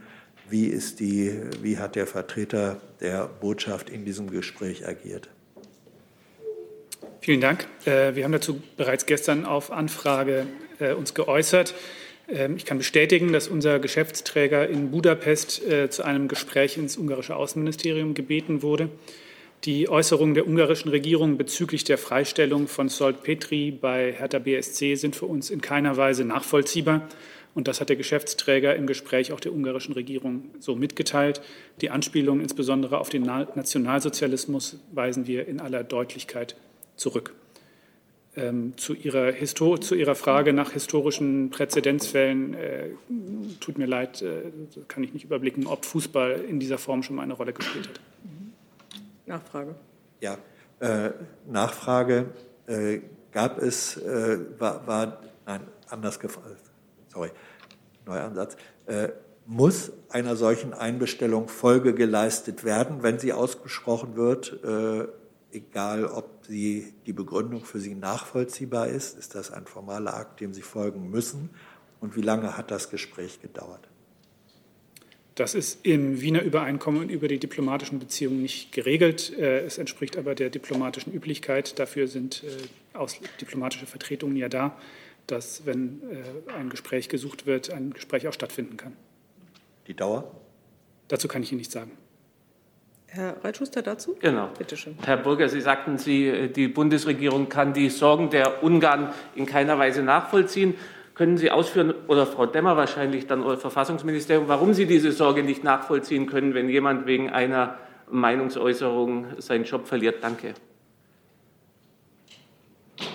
wie, ist die, wie hat der Vertreter der Botschaft in diesem Gespräch agiert? Vielen Dank. Äh, wir haben dazu bereits gestern auf Anfrage äh, uns geäußert. Ähm, ich kann bestätigen, dass unser Geschäftsträger in Budapest äh, zu einem Gespräch ins ungarische Außenministerium gebeten wurde. Die Äußerungen der ungarischen Regierung bezüglich der Freistellung von Solt Petri bei Hertha BSC sind für uns in keiner Weise nachvollziehbar. Und das hat der Geschäftsträger im Gespräch auch der ungarischen Regierung so mitgeteilt. Die Anspielung insbesondere auf den Nationalsozialismus weisen wir in aller Deutlichkeit zurück. Ähm, zu, ihrer Histor zu Ihrer Frage nach historischen Präzedenzfällen, äh, tut mir leid, äh, kann ich nicht überblicken, ob Fußball in dieser Form schon mal eine Rolle gespielt hat. Nachfrage. Ja, äh, Nachfrage. Äh, gab es, äh, war, war, nein, anders gefragt, sorry, neuer Ansatz. Äh, muss einer solchen Einbestellung Folge geleistet werden, wenn sie ausgesprochen wird? Egal ob sie, die Begründung für Sie nachvollziehbar ist. Ist das ein formaler Akt, dem Sie folgen müssen? Und wie lange hat das Gespräch gedauert? Das ist im Wiener Übereinkommen über die diplomatischen Beziehungen nicht geregelt. Äh, es entspricht aber der diplomatischen Üblichkeit. Dafür sind äh, diplomatische Vertretungen ja da, dass, wenn äh, ein Gespräch gesucht wird, ein Gespräch auch stattfinden kann. Die Dauer? Dazu kann ich Ihnen nichts sagen. Herr Reitschuster dazu? Genau. Bitte schön. Herr Burger, Sie sagten, Sie, die Bundesregierung kann die Sorgen der Ungarn in keiner Weise nachvollziehen. Können Sie ausführen, oder Frau Demmer wahrscheinlich dann, oder Verfassungsministerium, warum Sie diese Sorge nicht nachvollziehen können, wenn jemand wegen einer Meinungsäußerung seinen Job verliert. Danke.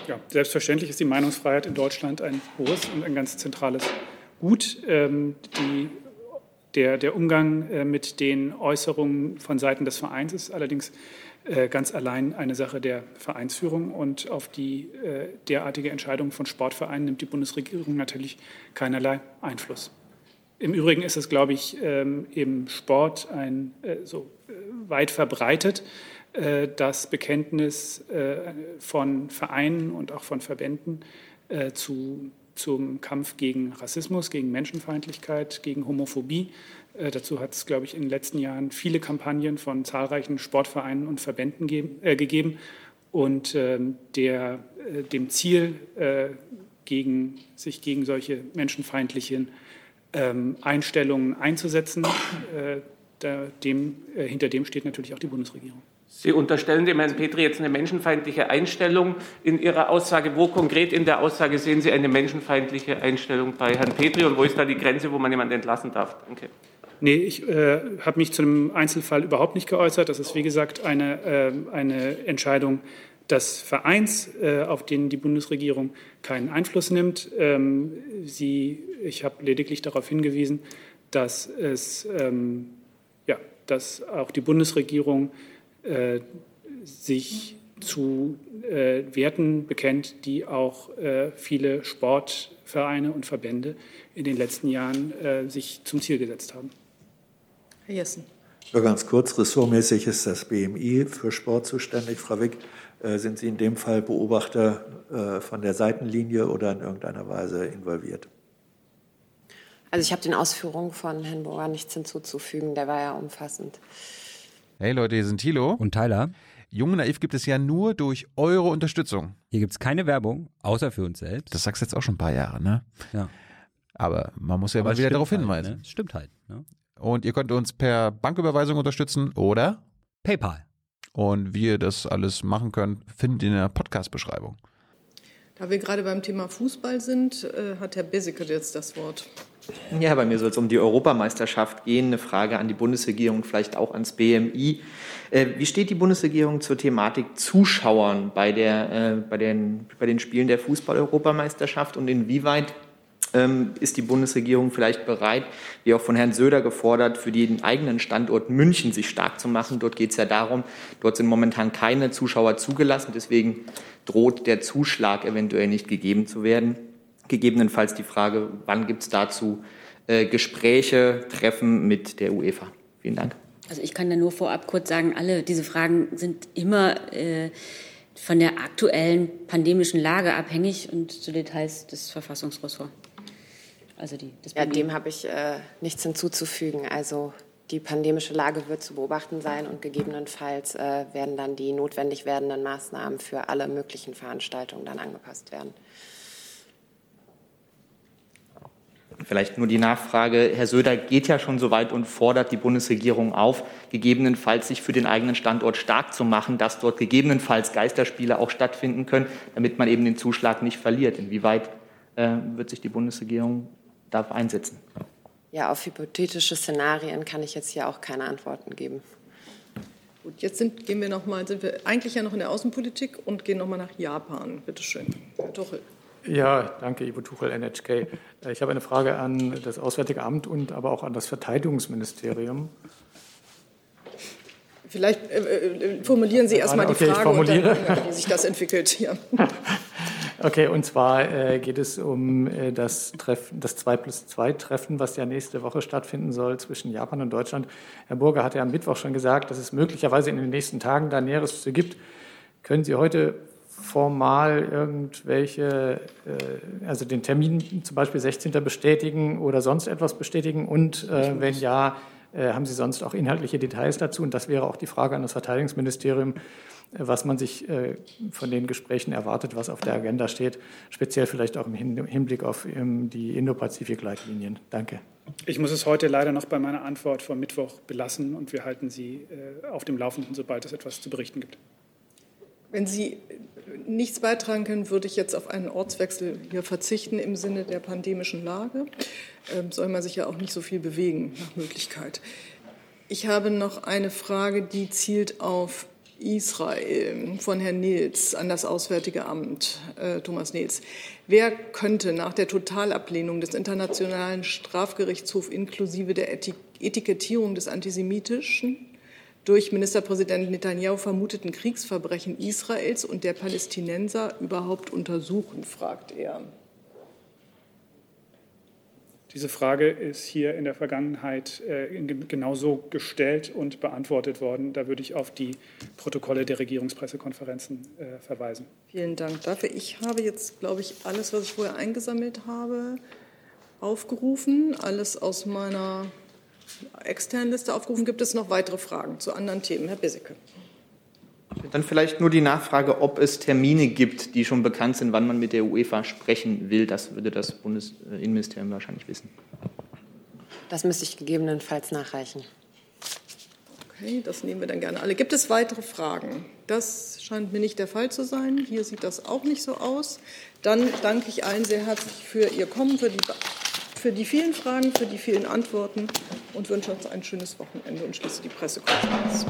Ja, selbstverständlich ist die Meinungsfreiheit in Deutschland ein hohes und ein ganz zentrales Gut. Ähm, die, der, der, Umgang äh, mit den Äußerungen von Seiten des Vereins ist allerdings äh, ganz allein eine Sache der Vereinsführung und auf die äh, derartige Entscheidung von Sportvereinen nimmt die Bundesregierung natürlich keinerlei Einfluss. Im Übrigen ist es, glaube ich, ähm, im Sport ein, so weit verbreitet, das Bekenntnis von Vereinen und auch von Verbänden zu, zum Kampf gegen Rassismus, gegen Menschenfeindlichkeit, gegen Homophobie äh, dazu hat es, glaube ich, in den letzten Jahren viele Kampagnen von zahlreichen Sportvereinen und Verbänden geben, äh, gegeben. Und ähm, der, äh, dem Ziel, äh, gegen, sich gegen solche menschenfeindlichen ähm, Einstellungen einzusetzen, äh, da, dem, äh, hinter dem steht natürlich auch die Bundesregierung. Sie unterstellen dem Herrn Petri jetzt eine menschenfeindliche Einstellung in Ihrer Aussage. Wo konkret in der Aussage sehen Sie eine menschenfeindliche Einstellung bei Herrn Petri und wo ist da die Grenze, wo man jemanden entlassen darf? Danke. Nee, ich äh, habe mich zu einem Einzelfall überhaupt nicht geäußert. Das ist, wie gesagt, eine, äh, eine Entscheidung des Vereins, äh, auf den die Bundesregierung keinen Einfluss nimmt. Ähm, sie, ich habe lediglich darauf hingewiesen, dass, es, ähm, ja, dass auch die Bundesregierung äh, sich zu äh, Werten bekennt, die auch äh, viele Sportvereine und Verbände in den letzten Jahren sich zum Ziel gesetzt haben. Herr Jessen. Nur ganz kurz, ressortmäßig ist das BMI für Sport zuständig. Frau Wick, äh, sind Sie in dem Fall Beobachter äh, von der Seitenlinie oder in irgendeiner Weise involviert? Also ich habe den Ausführungen von Herrn Bohrer nichts hinzuzufügen, der war ja umfassend. Hey Leute, hier sind Thilo und Tyler. Jung und Naiv gibt es ja nur durch eure Unterstützung. Hier gibt es keine Werbung, außer für uns selbst. Das sagst du jetzt auch schon ein paar Jahre, ne? Ja. Aber man muss ja Aber mal wieder darauf halt, hinweisen. Ne? Stimmt halt. Ne? Und ihr könnt uns per Banküberweisung unterstützen oder PayPal. Und wie ihr das alles machen könnt, findet ihr in der Podcast-Beschreibung. Da wir gerade beim Thema Fußball sind, äh, hat Herr Besiker jetzt das Wort. Ja, bei mir soll es um die Europameisterschaft gehen. Eine Frage an die Bundesregierung, vielleicht auch ans BMI. Äh, wie steht die Bundesregierung zur Thematik Zuschauern bei, der, äh, bei, den, bei den Spielen der Fußball-Europameisterschaft und inwieweit ähm, ist die Bundesregierung vielleicht bereit, wie auch von Herrn Söder gefordert, für den eigenen Standort München sich stark zu machen. Dort geht es ja darum, dort sind momentan keine Zuschauer zugelassen, deswegen droht der Zuschlag eventuell nicht gegeben zu werden. Gegebenenfalls die Frage, wann gibt es dazu äh, Gespräche, Treffen mit der UEFA? Vielen Dank. Also ich kann da nur vorab kurz sagen, alle diese Fragen sind immer äh, von der aktuellen pandemischen Lage abhängig und zu Details des Verfassungsressorts. Also die, ja, dem habe ich äh, nichts hinzuzufügen. Also die pandemische Lage wird zu beobachten sein und gegebenenfalls äh, werden dann die notwendig werdenden Maßnahmen für alle möglichen Veranstaltungen dann angepasst werden. Vielleicht nur die Nachfrage. Herr Söder geht ja schon so weit und fordert die Bundesregierung auf, gegebenenfalls sich für den eigenen Standort stark zu machen, dass dort gegebenenfalls Geisterspiele auch stattfinden können, damit man eben den Zuschlag nicht verliert. Inwieweit äh, wird sich die Bundesregierung darf einsetzen. Ja, auf hypothetische Szenarien kann ich jetzt hier auch keine Antworten geben. Gut, jetzt sind, gehen wir noch mal, sind wir eigentlich ja noch in der Außenpolitik und gehen noch mal nach Japan. Bitte schön, Herr Tuchel. Ja, danke, Ivo Tuchel, NHK. Äh, ich habe eine Frage an das Auswärtige Amt und aber auch an das Verteidigungsministerium. Vielleicht äh, äh formulieren Sie erst mal die okay, Frage und dann, wie sich das entwickelt hier. Okay, und zwar äh, geht es um äh, das, Treff, das 2 plus 2 Treffen, was ja nächste Woche stattfinden soll zwischen Japan und Deutschland. Herr Burger hat ja am Mittwoch schon gesagt, dass es möglicherweise in den nächsten Tagen da Näheres zu gibt. Können Sie heute formal irgendwelche, äh, also den Termin zum Beispiel 16. bestätigen oder sonst etwas bestätigen? Und äh, wenn ja, äh, haben Sie sonst auch inhaltliche Details dazu? Und das wäre auch die Frage an das Verteidigungsministerium was man sich äh, von den Gesprächen erwartet, was auf der Agenda steht, speziell vielleicht auch im Hinblick auf ähm, die Indo-Pazifik-Leitlinien. Danke. Ich muss es heute leider noch bei meiner Antwort vom Mittwoch belassen und wir halten Sie äh, auf dem Laufenden, sobald es etwas zu berichten gibt. Wenn Sie nichts beitragen können, würde ich jetzt auf einen Ortswechsel hier verzichten im Sinne der pandemischen Lage. Ähm, soll man sich ja auch nicht so viel bewegen nach Möglichkeit. Ich habe noch eine Frage, die zielt auf Israel von Herrn Nils an das Auswärtige Amt, äh, Thomas Nils. Wer könnte nach der Totalablehnung des Internationalen Strafgerichtshofs inklusive der Etikettierung des Antisemitischen durch Ministerpräsident Netanyahu vermuteten Kriegsverbrechen Israels und der Palästinenser überhaupt untersuchen, fragt er. Diese Frage ist hier in der Vergangenheit äh, genauso gestellt und beantwortet worden. Da würde ich auf die Protokolle der Regierungspressekonferenzen äh, verweisen. Vielen Dank dafür. Ich habe jetzt, glaube ich, alles, was ich vorher eingesammelt habe, aufgerufen. Alles aus meiner externen Liste aufgerufen. Gibt es noch weitere Fragen zu anderen Themen? Herr Bissecke. Dann vielleicht nur die Nachfrage, ob es Termine gibt, die schon bekannt sind, wann man mit der UEFA sprechen will. Das würde das Bundesinnenministerium wahrscheinlich wissen. Das müsste ich gegebenenfalls nachreichen. Okay, das nehmen wir dann gerne alle. Gibt es weitere Fragen? Das scheint mir nicht der Fall zu sein. Hier sieht das auch nicht so aus. Dann danke ich allen sehr herzlich für Ihr Kommen, für die, für die vielen Fragen, für die vielen Antworten und wünsche uns ein schönes Wochenende und schließe die Pressekonferenz.